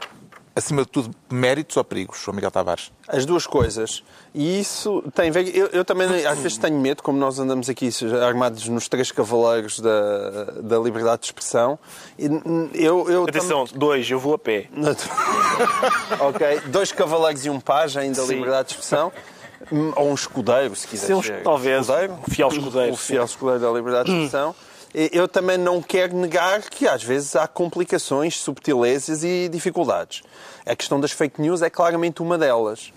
acima de tudo, méritos ou perigos, João Miguel Tavares? As duas coisas. E isso tem. Eu, eu também às vezes tenho medo, como nós andamos aqui armados nos três cavaleiros da, da liberdade de expressão. Eu, eu Atenção, dois, eu vou a pé. ok, dois cavaleiros e um pajem da Sim. liberdade de expressão. Hum, Ou um escudeiro, se quiser. Sim, um- talvez. Escudeiro? Um fiel escudeiro, Um fiel escudeiro da liberdade de expressão. Eu também não quero negar que às vezes há complicações, subtilezas e dificuldades. A questão das fake news é claramente uma delas.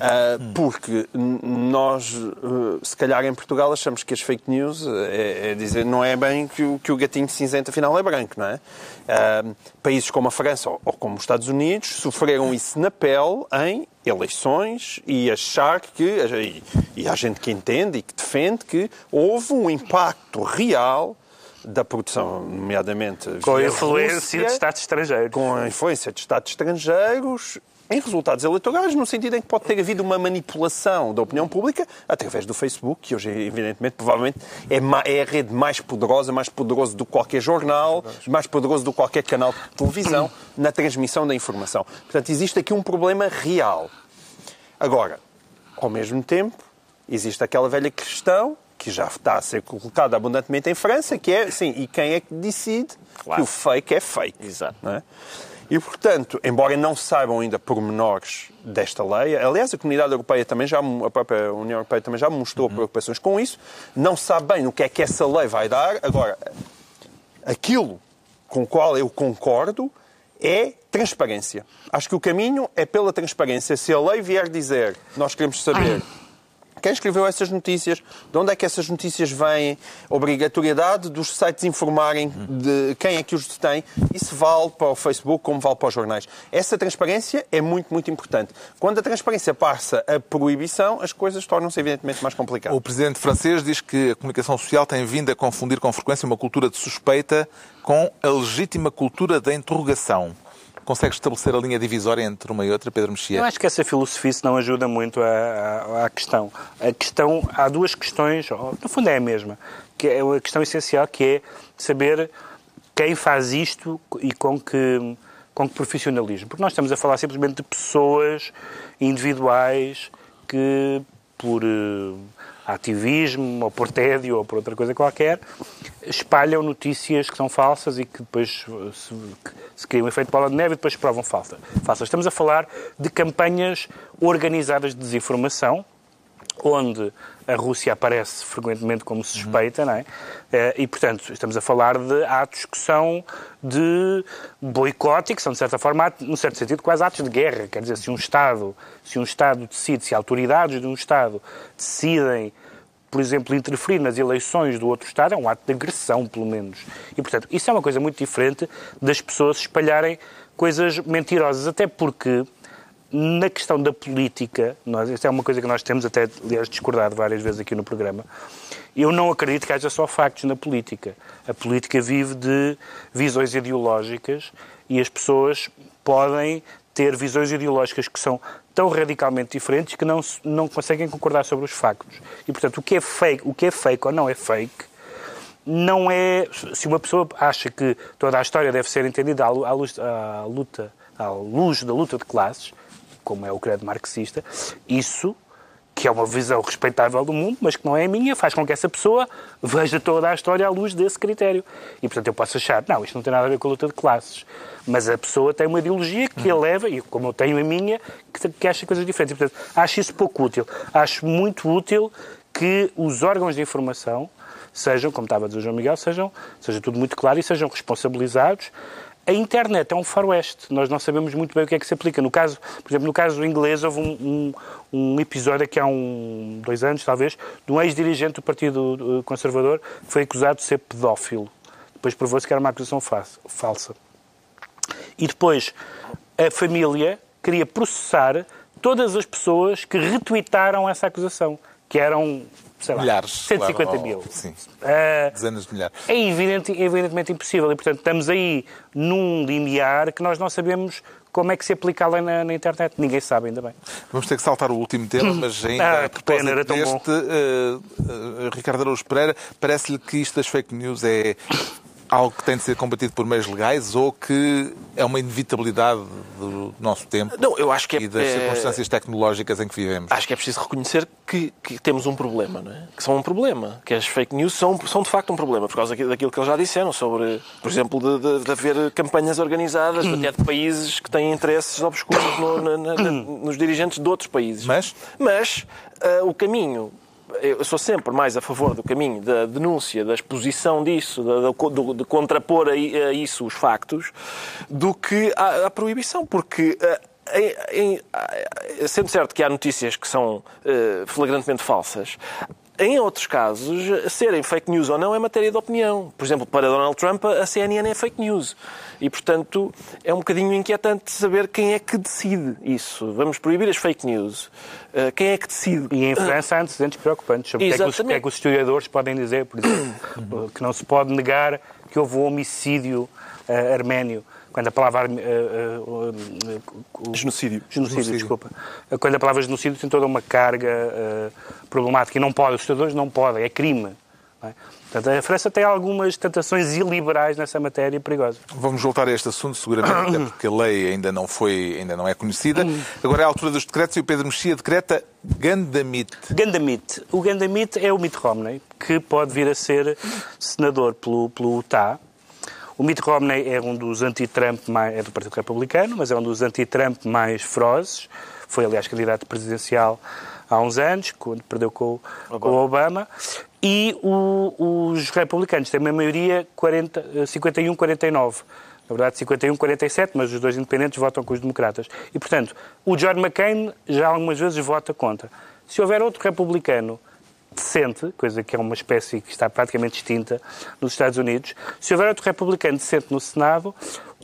Ah, porque nós, eh, se calhar em Portugal, achamos que as fake news eh, é, é dizer não é bem que o, que o gatinho cinzento afinal é branco, não é? Ah, países como a França ou, ou como os Estados Unidos sofreram isso na pele em eleições e achar que, e, e há gente que entende e que defende que houve um impacto real da produção, nomeadamente Com a influência Rússia, de Estados estrangeiros. com a influência de Estados estrangeiros em resultados eleitorais, no sentido em que pode ter havido uma manipulação da opinião pública através do Facebook, que hoje, evidentemente, provavelmente é, é a rede mais poderosa, mais poderoso do que qualquer jornal, mais poderoso do que qualquer canal de televisão na transmissão da informação. Portanto, existe aqui um problema real. Agora, ao mesmo tempo, existe aquela velha questão que já está a ser colocada abundantemente em França, que é, sim, e quem é que decide Claro. que o fake é fake? Exato. não é? E, portanto, embora não saibam ainda pormenores desta lei, aliás, a comunidade europeia também já, a própria União Europeia também já mostrou preocupações com isso, não sabe bem o que é que essa lei vai dar. Agora, aquilo com o qual eu concordo é transparência. Acho que o caminho é pela transparência. Se a lei vier dizer, nós queremos saber quem escreveu essas notícias, de onde é que essas notícias vêm, obrigatoriedade dos sites informarem de quem é que os detém, isso vale para o Facebook como vale para os jornais. Essa transparência é muito, muito importante. Quando a transparência passa a proibição, as coisas tornam-se evidentemente mais complicadas. O presidente francês diz que a comunicação social tem vindo a confundir com frequência uma cultura de suspeita com a legítima cultura da interrogação. Consegue estabelecer a linha divisória entre uma e outra, Pedro Mexia? Eu acho que essa filosofia não ajuda muito à, questão. A questão. Há duas questões, no fundo é a mesma, que é a questão essencial, que é saber quem faz isto e com que, com que profissionalismo. Porque nós estamos a falar simplesmente de pessoas individuais que, por eh, ativismo, ou por tédio, ou por outra coisa qualquer, espalham notícias que são falsas e que depois se, se um efeito bola de neve e depois se provam falsa, falsas. Estamos a falar de campanhas organizadas de desinformação, onde a Rússia aparece frequentemente como suspeita, não é? Eh, E, portanto, estamos a falar de atos que são de boicote e que são, de certa forma, num certo sentido, quase atos de guerra. Quer dizer, se um Estado, se um Estado decide, se autoridades de um Estado decidem por exemplo, interferir nas eleições do outro Estado é um ato de agressão, pelo menos. E, portanto, isso é uma coisa muito diferente das pessoas espalharem coisas mentirosas, até porque na questão da política, nós, esta é uma coisa que nós temos até, aliás, discordado várias vezes aqui no programa, eu não acredito que haja só factos na política. A política vive de visões ideológicas e as pessoas podem ter visões ideológicas que são tão radicalmente diferentes que não, não conseguem concordar sobre os factos. E, portanto, o que é fake, o que é fake ou não é fake, não é. Se uma pessoa acha que toda a história deve ser entendida à luta, à luz da luta de classes, como é o credo marxista, isso, que é uma visão respeitável do mundo, mas que não é a minha, faz com que essa pessoa veja toda a história à luz desse critério. E, portanto, eu posso achar, não, isto não tem nada a ver com a luta de classes. Mas a pessoa tem uma ideologia que leva, e como eu tenho a minha, que, que acha coisas diferentes. E, portanto, acho isso pouco útil. Acho muito útil que os órgãos de informação sejam, como estava a dizer o João Miguel, sejam, seja tudo muito claro e sejam responsabilizados. A internet é um faroeste. Nós não sabemos muito bem o que é que se aplica. No caso, por exemplo, no caso inglês, houve um, um, um episódio aqui há um, dois anos, talvez, de um ex-dirigente do Partido Conservador que foi acusado de ser pedófilo. Depois provou-se que era uma acusação fa- falsa. E depois a família queria processar todas as pessoas que retuitaram essa acusação. que eram, sei lá, Milhares. 150 claro, mil. ou- Sim, Ah, dezenas de milhares. é evidente, evidentemente impossível. E, portanto, estamos aí num limiar que nós não sabemos como é que se aplica lá na, na internet. Ninguém sabe, ainda bem. Vamos ter que saltar o último tema, mas ainda Ah, a que pena, propósito deste, eh, eh, Ricardo Araújo Pereira, parece-lhe que isto das fake news é algo que tem de ser combatido por meios legais ou que é uma inevitabilidade do nosso tempo Não, eu acho que é- e das é- circunstâncias tecnológicas em que vivemos? Acho que é preciso reconhecer que, que temos um problema, não é? Que são um problema. Que as fake news são, são de facto um problema, por causa daquilo que eles já disseram sobre, por exemplo, de, de- de haver campanhas organizadas até de países que têm interesses obscuros no- na- na- nos dirigentes de outros países. Mas? Mas ah, o caminho. Eu sou sempre mais a favor do caminho da denúncia, da exposição disso, do- de contrapor a, isso os factos, do que a, a proibição. Porque ah, em- em- sendo certo que há notícias que são eh, flagrantemente falsas, em outros casos, serem fake news ou não é matéria de opinião. Por exemplo, para Donald Trump, a CNN é fake news. E, portanto, é um bocadinho inquietante saber quem é que decide isso. Vamos proibir as fake news. Eh, Quem é que decide? E em França há antecedentes preocupantes sobre o que, é que que é que os historiadores podem dizer, por exemplo, que não se pode negar que houve um homicídio eh, arménio. Quando a palavra. arme- eh, eh, o- Genocídio. Genocídio, desculpa. Quando a palavra genocídio tem toda uma carga problemática e não pode, os historiadores não podem, é crime. é? Portanto, a França tem algumas tentações iliberais nessa matéria perigosas. Vamos voltar a este assunto, seguramente, até porque a lei ainda não, foi, ainda não é conhecida. Agora é a altura dos decretos e o Pedro Mexia decreta Gandamite. Gandamit. O Gandamit é o Mitt Romney, que pode vir a ser senador pelo, pelo Utah. O Mitt Romney é um dos anti-Trump, mais- é do Partido Republicano, mas é um dos anti-Trump mais ferozes. Foi, aliás, candidato presidencial há uns anos, quando perdeu com, o- com o Obama. E o- os republicanos têm uma maioria 40, eh, 51-49. Na verdade, 51-47, mas os dois independentes votam com os democratas. E, portanto, o John McCain já algumas vezes vota contra. Se houver outro republicano decente, coisa que é uma espécie que está praticamente extinta nos Estados Unidos, se houver outro republicano decente no Senado,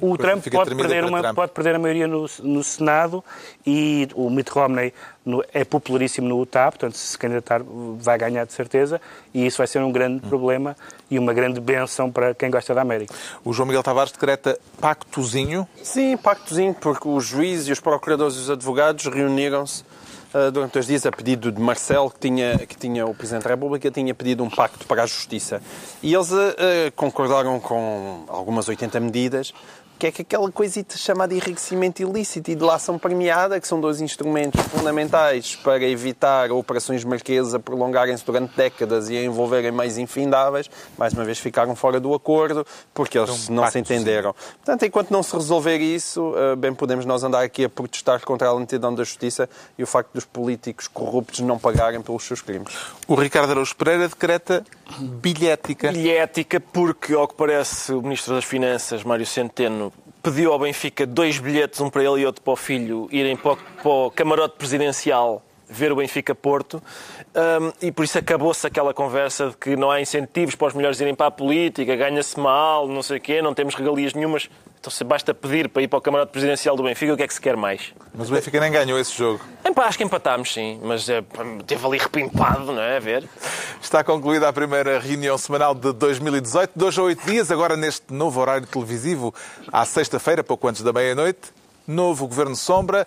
o Trump pode perder, uma, Trump. pode perder a maioria no, no Senado e o Mitt Romney no- é popularíssimo no Utah, portanto, se se candidatar vai ganhar de certeza e isso vai ser um grande problema e uma grande benção para quem gosta da América. O João Miguel Tavares decreta pactozinho. Sim, pactozinho, porque os juízes e os procuradores e os advogados reuniram-se durante dois dias a pedido de Marcelo, que tinha, que tinha o Presidente da República, tinha pedido um pacto para a justiça. E eles ah, ah, concordaram com algumas 80 medidas, que é que aquela coisita chamada enriquecimento ilícito e delação premiada, que são dois instrumentos fundamentais para evitar operações marquesas a prolongarem-se durante décadas e a envolverem meios infindáveis, mais uma vez ficaram fora do acordo, porque eles não se entenderam. Portanto, enquanto não se resolver isso, eh, bem podemos nós andar aqui a protestar contra a lentidão da justiça e o facto dos políticos corruptos não pagarem pelos seus crimes. O Ricardo Araújo Pereira decreta bilhética. Bilhética, porque, ao que parece, o Ministro das Finanças, Mário Centeno, pediu ao Benfica dois bilhetes, um para ele e outro para o filho, irem para o, para o camarote presidencial ver o Benfica Porto Hum, e por isso acabou-se aquela conversa de que não há incentivos para os melhores irem para a política, ganha-se mal, não sei o quê, não temos regalias nenhumas. Então se basta pedir para ir para o camarote presidencial do Benfica, o que é que se quer mais? Mas o Benfica nem ganhou esse jogo. Epá, acho que empatámos, sim, mas é, teve ali repimpado, não é? A ver. Está concluída a primeira reunião semanal de 2018, de hoje a oito dias, agora neste novo horário televisivo, à sexta-feira, pouco antes da meia-noite. Novo Governo Sombra,